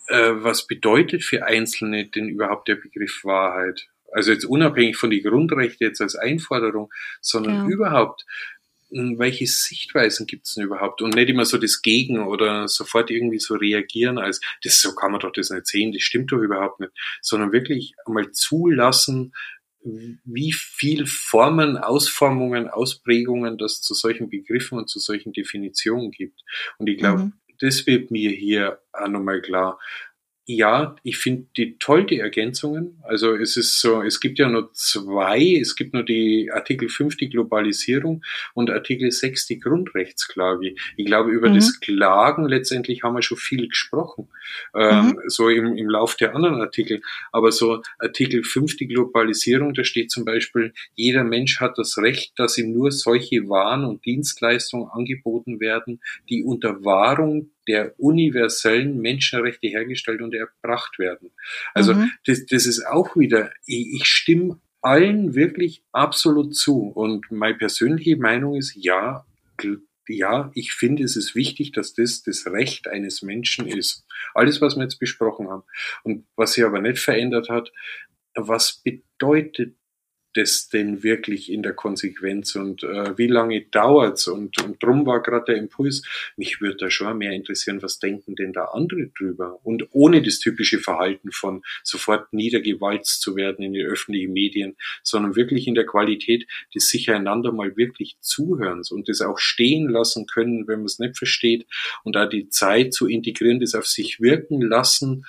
Äh, was bedeutet für Einzelne denn überhaupt der Begriff Wahrheit? Also jetzt unabhängig von den Grundrechten jetzt als Einforderung, sondern ja. überhaupt, welche Sichtweisen gibt es denn überhaupt? Und nicht immer so das Gegen oder sofort irgendwie so reagieren, als das so kann man doch das nicht sehen, das stimmt doch überhaupt nicht, sondern wirklich einmal zulassen, wie viel Formen, Ausformungen, Ausprägungen das zu solchen Begriffen und zu solchen Definitionen gibt. Und ich glaube, mhm. das wird mir hier auch nochmal klar ja, ich finde die toll, die Ergänzungen. Also es ist so, es gibt ja nur zwei, es gibt nur die Artikel 5, die Globalisierung und Artikel 6, die Grundrechtsklage. Ich glaube, über mhm. das Klagen letztendlich haben wir schon viel gesprochen, ähm, mhm. so im, im Lauf der anderen Artikel. Aber so Artikel 5, die Globalisierung, da steht zum Beispiel, jeder Mensch hat das Recht, dass ihm nur solche Waren und Dienstleistungen angeboten werden, die unter Wahrung der universellen Menschenrechte hergestellt und erbracht werden. Also mhm. das, das ist auch wieder, ich, ich stimme allen wirklich absolut zu. Und meine persönliche Meinung ist, ja, ja, ich finde, es ist wichtig, dass das das Recht eines Menschen ist. Alles, was wir jetzt besprochen haben. Und was sich aber nicht verändert hat, was bedeutet das denn wirklich in der Konsequenz und äh, wie lange dauert's? Und, und drum war gerade der Impuls, mich würde da schon mehr interessieren, was denken denn da andere drüber? Und ohne das typische Verhalten von sofort niedergewalzt zu werden in den öffentlichen Medien, sondern wirklich in der Qualität des sich einander mal wirklich Zuhörens und das auch stehen lassen können, wenn man es nicht versteht und da die Zeit zu integrieren, das auf sich wirken lassen,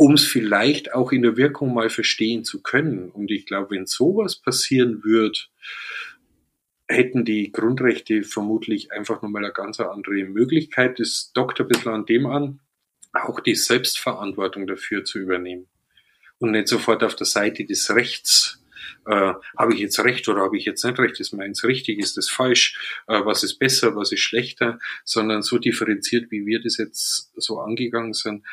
um es vielleicht auch in der Wirkung mal verstehen zu können. Und ich glaube, wenn sowas passieren wird, hätten die Grundrechte vermutlich einfach nochmal eine ganz andere Möglichkeit. Das dockt ein bisschen an dem an, auch die Selbstverantwortung dafür zu übernehmen. Und nicht sofort auf der Seite des Rechts äh, habe ich jetzt recht oder habe ich jetzt nicht recht, ist meins richtig, ist das falsch, äh, was ist besser, was ist schlechter, sondern so differenziert, wie wir das jetzt so angegangen sind,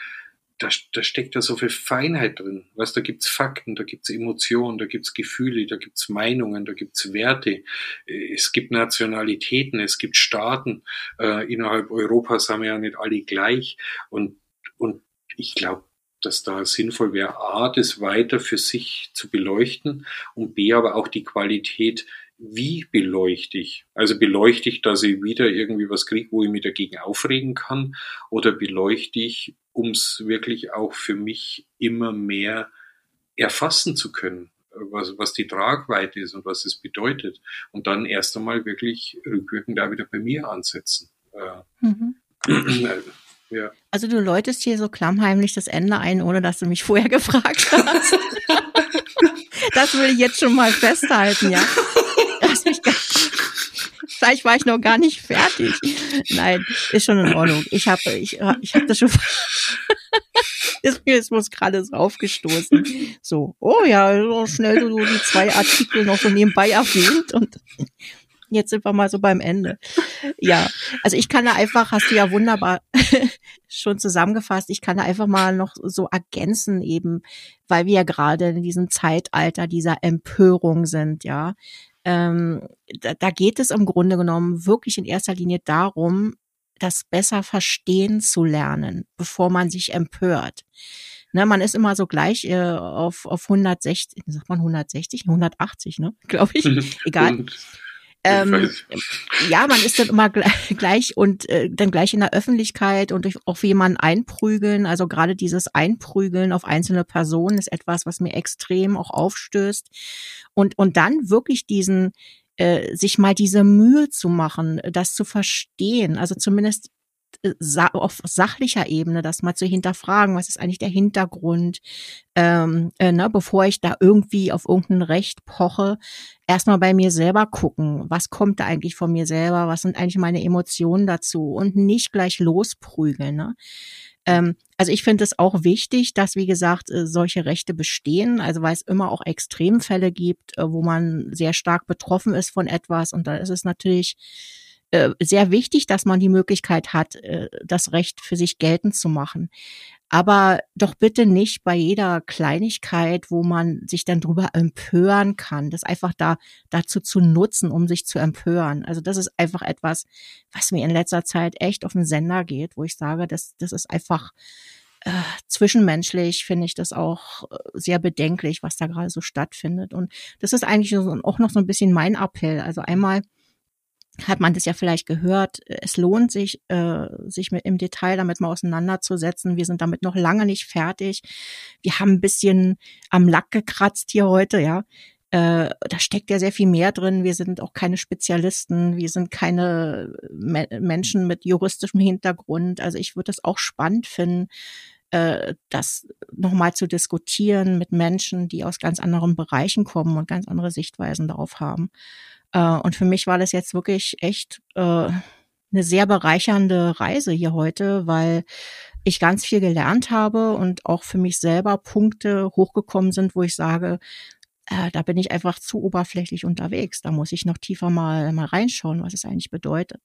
da, da steckt ja so viel Feinheit drin. Weißt, da gibt's Fakten, da gibt's Emotionen, da gibt's Gefühle, da gibt's Meinungen, da gibt's Werte. Es gibt Nationalitäten, es gibt Staaten. Äh, innerhalb Europas haben wir ja nicht alle gleich. Und, und ich glaube, dass da sinnvoll wäre, A, das weiter für sich zu beleuchten und B, aber auch die Qualität wie beleuchte ich? Also beleuchte ich, dass ich wieder irgendwie was kriege, wo ich mich dagegen aufregen kann? Oder beleuchte ich, um es wirklich auch für mich immer mehr erfassen zu können, was, was die Tragweite ist und was es bedeutet? Und dann erst einmal wirklich rückwirkend da wieder bei mir ansetzen. Äh, mhm. <clears throat> ja. Also du läutest hier so klammheimlich das Ende ein, ohne dass du mich vorher <laughs> gefragt hast. <laughs> das will ich jetzt schon mal festhalten, ja. Vielleicht war ich noch gar nicht fertig. Nein, ist schon in Ordnung. Ich habe ich, ich hab das schon. ist mir jetzt muss gerade so aufgestoßen. So, oh ja, so schnell so die zwei Artikel noch so nebenbei erwähnt und jetzt sind wir mal so beim Ende. Ja, also ich kann da einfach, hast du ja wunderbar <laughs> schon zusammengefasst, ich kann da einfach mal noch so ergänzen eben, weil wir ja gerade in diesem Zeitalter dieser Empörung sind, ja ähm, da, da geht es im Grunde genommen wirklich in erster Linie darum, das besser verstehen zu lernen, bevor man sich empört. Ne, man ist immer so gleich äh, auf, auf 160, sagt man 160, 180, ne, <laughs> glaube ich. <laughs> Egal. Ähm, ja, man ist dann immer <laughs> gleich und äh, dann gleich in der Öffentlichkeit und auf jemanden einprügeln. Also gerade dieses Einprügeln auf einzelne Personen ist etwas, was mir extrem auch aufstößt. Und, und dann wirklich diesen, äh, sich mal diese Mühe zu machen, das zu verstehen, also zumindest auf sachlicher Ebene das mal zu hinterfragen, was ist eigentlich der Hintergrund, ähm, äh, ne, bevor ich da irgendwie auf irgendein Recht poche, erstmal bei mir selber gucken, was kommt da eigentlich von mir selber, was sind eigentlich meine Emotionen dazu? Und nicht gleich losprügeln. Ne? Ähm, also ich finde es auch wichtig, dass, wie gesagt, äh, solche Rechte bestehen, also weil es immer auch Extremfälle gibt, äh, wo man sehr stark betroffen ist von etwas. Und da ist es natürlich äh, sehr wichtig, dass man die Möglichkeit hat, äh, das Recht für sich geltend zu machen. Aber doch bitte nicht bei jeder Kleinigkeit, wo man sich dann drüber empören kann, das einfach da dazu zu nutzen, um sich zu empören. Also das ist einfach etwas, was mir in letzter Zeit echt auf den Sender geht, wo ich sage, das, das ist einfach äh, zwischenmenschlich finde ich das auch äh, sehr bedenklich, was da gerade so stattfindet. Und das ist eigentlich auch noch so ein bisschen mein Appell. Also einmal hat man das ja vielleicht gehört. Es lohnt sich, äh, sich mit im Detail damit mal auseinanderzusetzen. Wir sind damit noch lange nicht fertig. Wir haben ein bisschen am Lack gekratzt hier heute, ja. Äh, da steckt ja sehr viel mehr drin. Wir sind auch keine Spezialisten. Wir sind keine Me Menschen mit juristischem Hintergrund. Also ich würde es auch spannend finden, äh, das nochmal zu diskutieren mit Menschen, die aus ganz anderen Bereichen kommen und ganz andere Sichtweisen darauf haben. Äh, und für mich war das jetzt wirklich echt äh, eine sehr bereichernde Reise hier heute, weil ich ganz viel gelernt habe und auch für mich selber Punkte hochgekommen sind, wo ich sage, äh, da bin ich einfach zu oberflächlich unterwegs. Da muss ich noch tiefer mal, mal reinschauen, was es eigentlich bedeutet.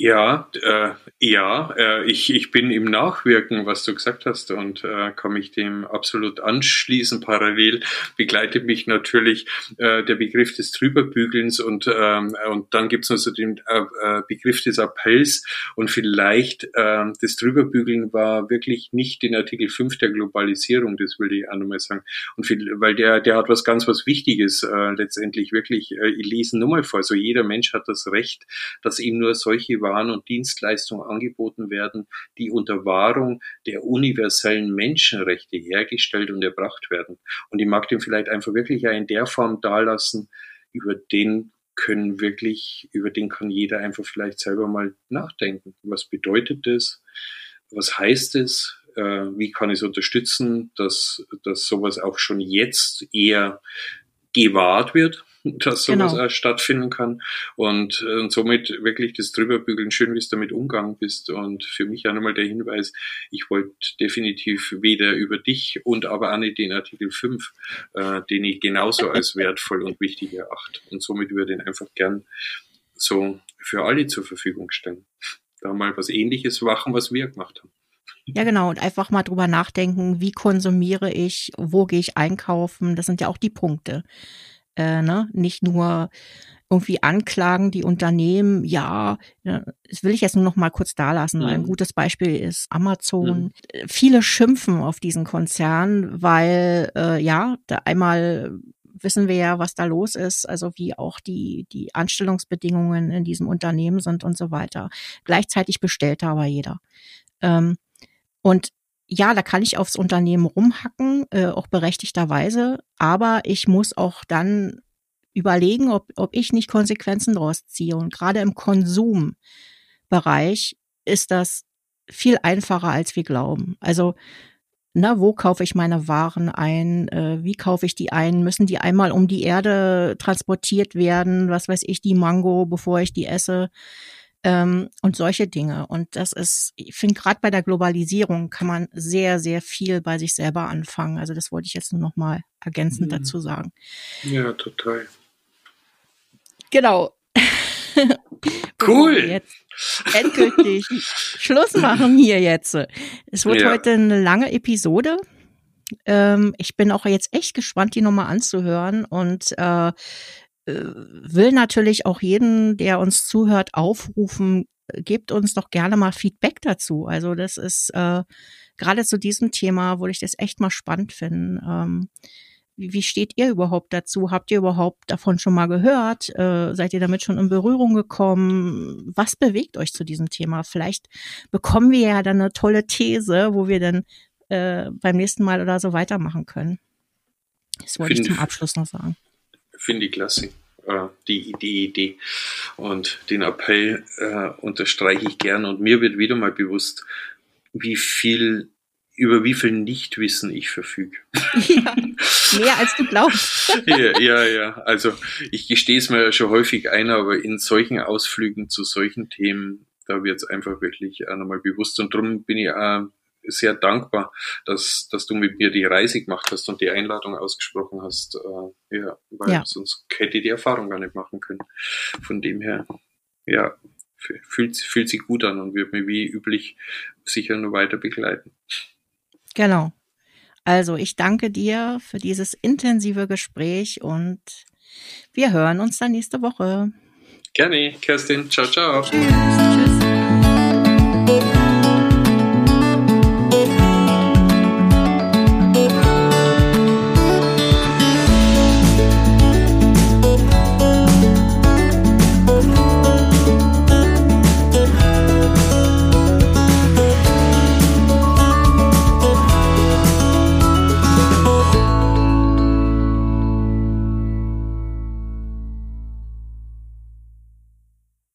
Ja, äh, ja, äh, ich, ich bin im Nachwirken, was du gesagt hast, und äh, kann mich dem absolut anschließen. Parallel begleitet mich natürlich äh, der Begriff des Drüberbügelns und, ähm, und dann gibt's noch so den äh, äh, Begriff des Appells und vielleicht äh, das Drüberbügeln war wirklich nicht in Artikel 5 der Globalisierung, das will ich auch nochmal sagen. Und viel, weil der, der hat was ganz was Wichtiges äh, letztendlich wirklich, äh, ich lese nur mal vor, so jeder Mensch hat das Recht, dass ihm nur solche waren und Dienstleistungen angeboten werden, die unter Wahrung der universellen Menschenrechte hergestellt und erbracht werden. Und ich mag den vielleicht einfach wirklich in der Form dalassen, über den können wirklich, über den kann jeder einfach vielleicht selber mal nachdenken. Was bedeutet das? Was heißt es? Äh, wie kann ich es unterstützen, dass, dass sowas auch schon jetzt eher gewahrt wird? <laughs> dass sowas genau. auch stattfinden kann. Und, äh, und somit wirklich das Drüberbügeln, schön, wie du damit umgegangen bist. Und für mich auch nochmal der Hinweis, ich wollte definitiv weder über dich und aber auch nicht den Artikel 5, äh, den ich genauso <laughs> als wertvoll und wichtig erachte. Und somit würde ich den einfach gern so für alle zur Verfügung stellen. Da mal was ähnliches machen, was wir gemacht haben. Ja, genau. Und einfach mal drüber nachdenken, wie konsumiere ich, wo gehe ich einkaufen. Das sind ja auch die Punkte äh, ne? nicht nur irgendwie anklagen die Unternehmen, ja, das will ich jetzt nur noch mal kurz da lassen, weil ein mhm. gutes Beispiel ist Amazon. Mhm. Viele schimpfen auf diesen Konzern, weil äh, ja, da einmal wissen wir ja, was da los ist, also wie auch die, die Anstellungsbedingungen in diesem Unternehmen sind und so weiter. Gleichzeitig bestellt da aber jeder. Ähm, und ja, da kann ich aufs Unternehmen rumhacken, äh, auch berechtigterweise, aber ich muss auch dann überlegen, ob, ob ich nicht Konsequenzen daraus ziehe. Und gerade im Konsumbereich ist das viel einfacher, als wir glauben. Also, na, wo kaufe ich meine Waren ein? Äh, wie kaufe ich die ein? Müssen die einmal um die Erde transportiert werden? Was weiß ich, die Mango, bevor ich die esse? Ähm, und solche Dinge. Und das ist, ich finde, gerade bei der Globalisierung kann man sehr, sehr viel bei sich selber anfangen. Also das wollte ich jetzt nur noch mal ergänzend mhm. dazu sagen. Ja, total. Genau. <laughs> Cool. jetzt endgültig Schluss machen hier jetzt. Es wird ja. heute eine lange Episode. Ähm, ich bin auch jetzt echt gespannt, die nochmal anzuhören und äh, will natürlich auch jeden, der uns zuhört, aufrufen, gebt uns doch gerne mal Feedback dazu. Also das ist äh, gerade zu diesem Thema, würde ich das echt mal spannend finden. Ähm, wie, wie steht ihr überhaupt dazu? Habt ihr überhaupt davon schon mal gehört? Äh, seid ihr damit schon in Berührung gekommen? Was bewegt euch zu diesem Thema? Vielleicht bekommen wir ja dann eine tolle These, wo wir dann äh, beim nächsten Mal oder so weitermachen können. Das wollte ich zum Abschluss noch sagen finde ich klasse. Äh, die, die Idee und den Appell äh, unterstreiche ich gern und mir wird wieder mal bewusst, wie viel über wie viel Nichtwissen ich verfüge. Ja, mehr als du glaubst. <laughs> ja, ja, ja, also ich gestehe es mir schon häufig ein, aber in solchen Ausflügen zu solchen Themen, da wird es einfach wirklich auch nochmal bewusst und darum bin ich auch sehr dankbar, dass, dass du mit mir die Reise gemacht hast und die Einladung ausgesprochen hast. Äh, ja, weil ja. sonst hätte ich die Erfahrung gar nicht machen können. Von dem her, ja, fühlt, fühlt sich gut an und wird mir wie üblich sicher nur weiter begleiten. Genau. Also ich danke dir für dieses intensive Gespräch und wir hören uns dann nächste Woche. Gerne, Kerstin. Ciao, ciao. Tschüss. Tschüss.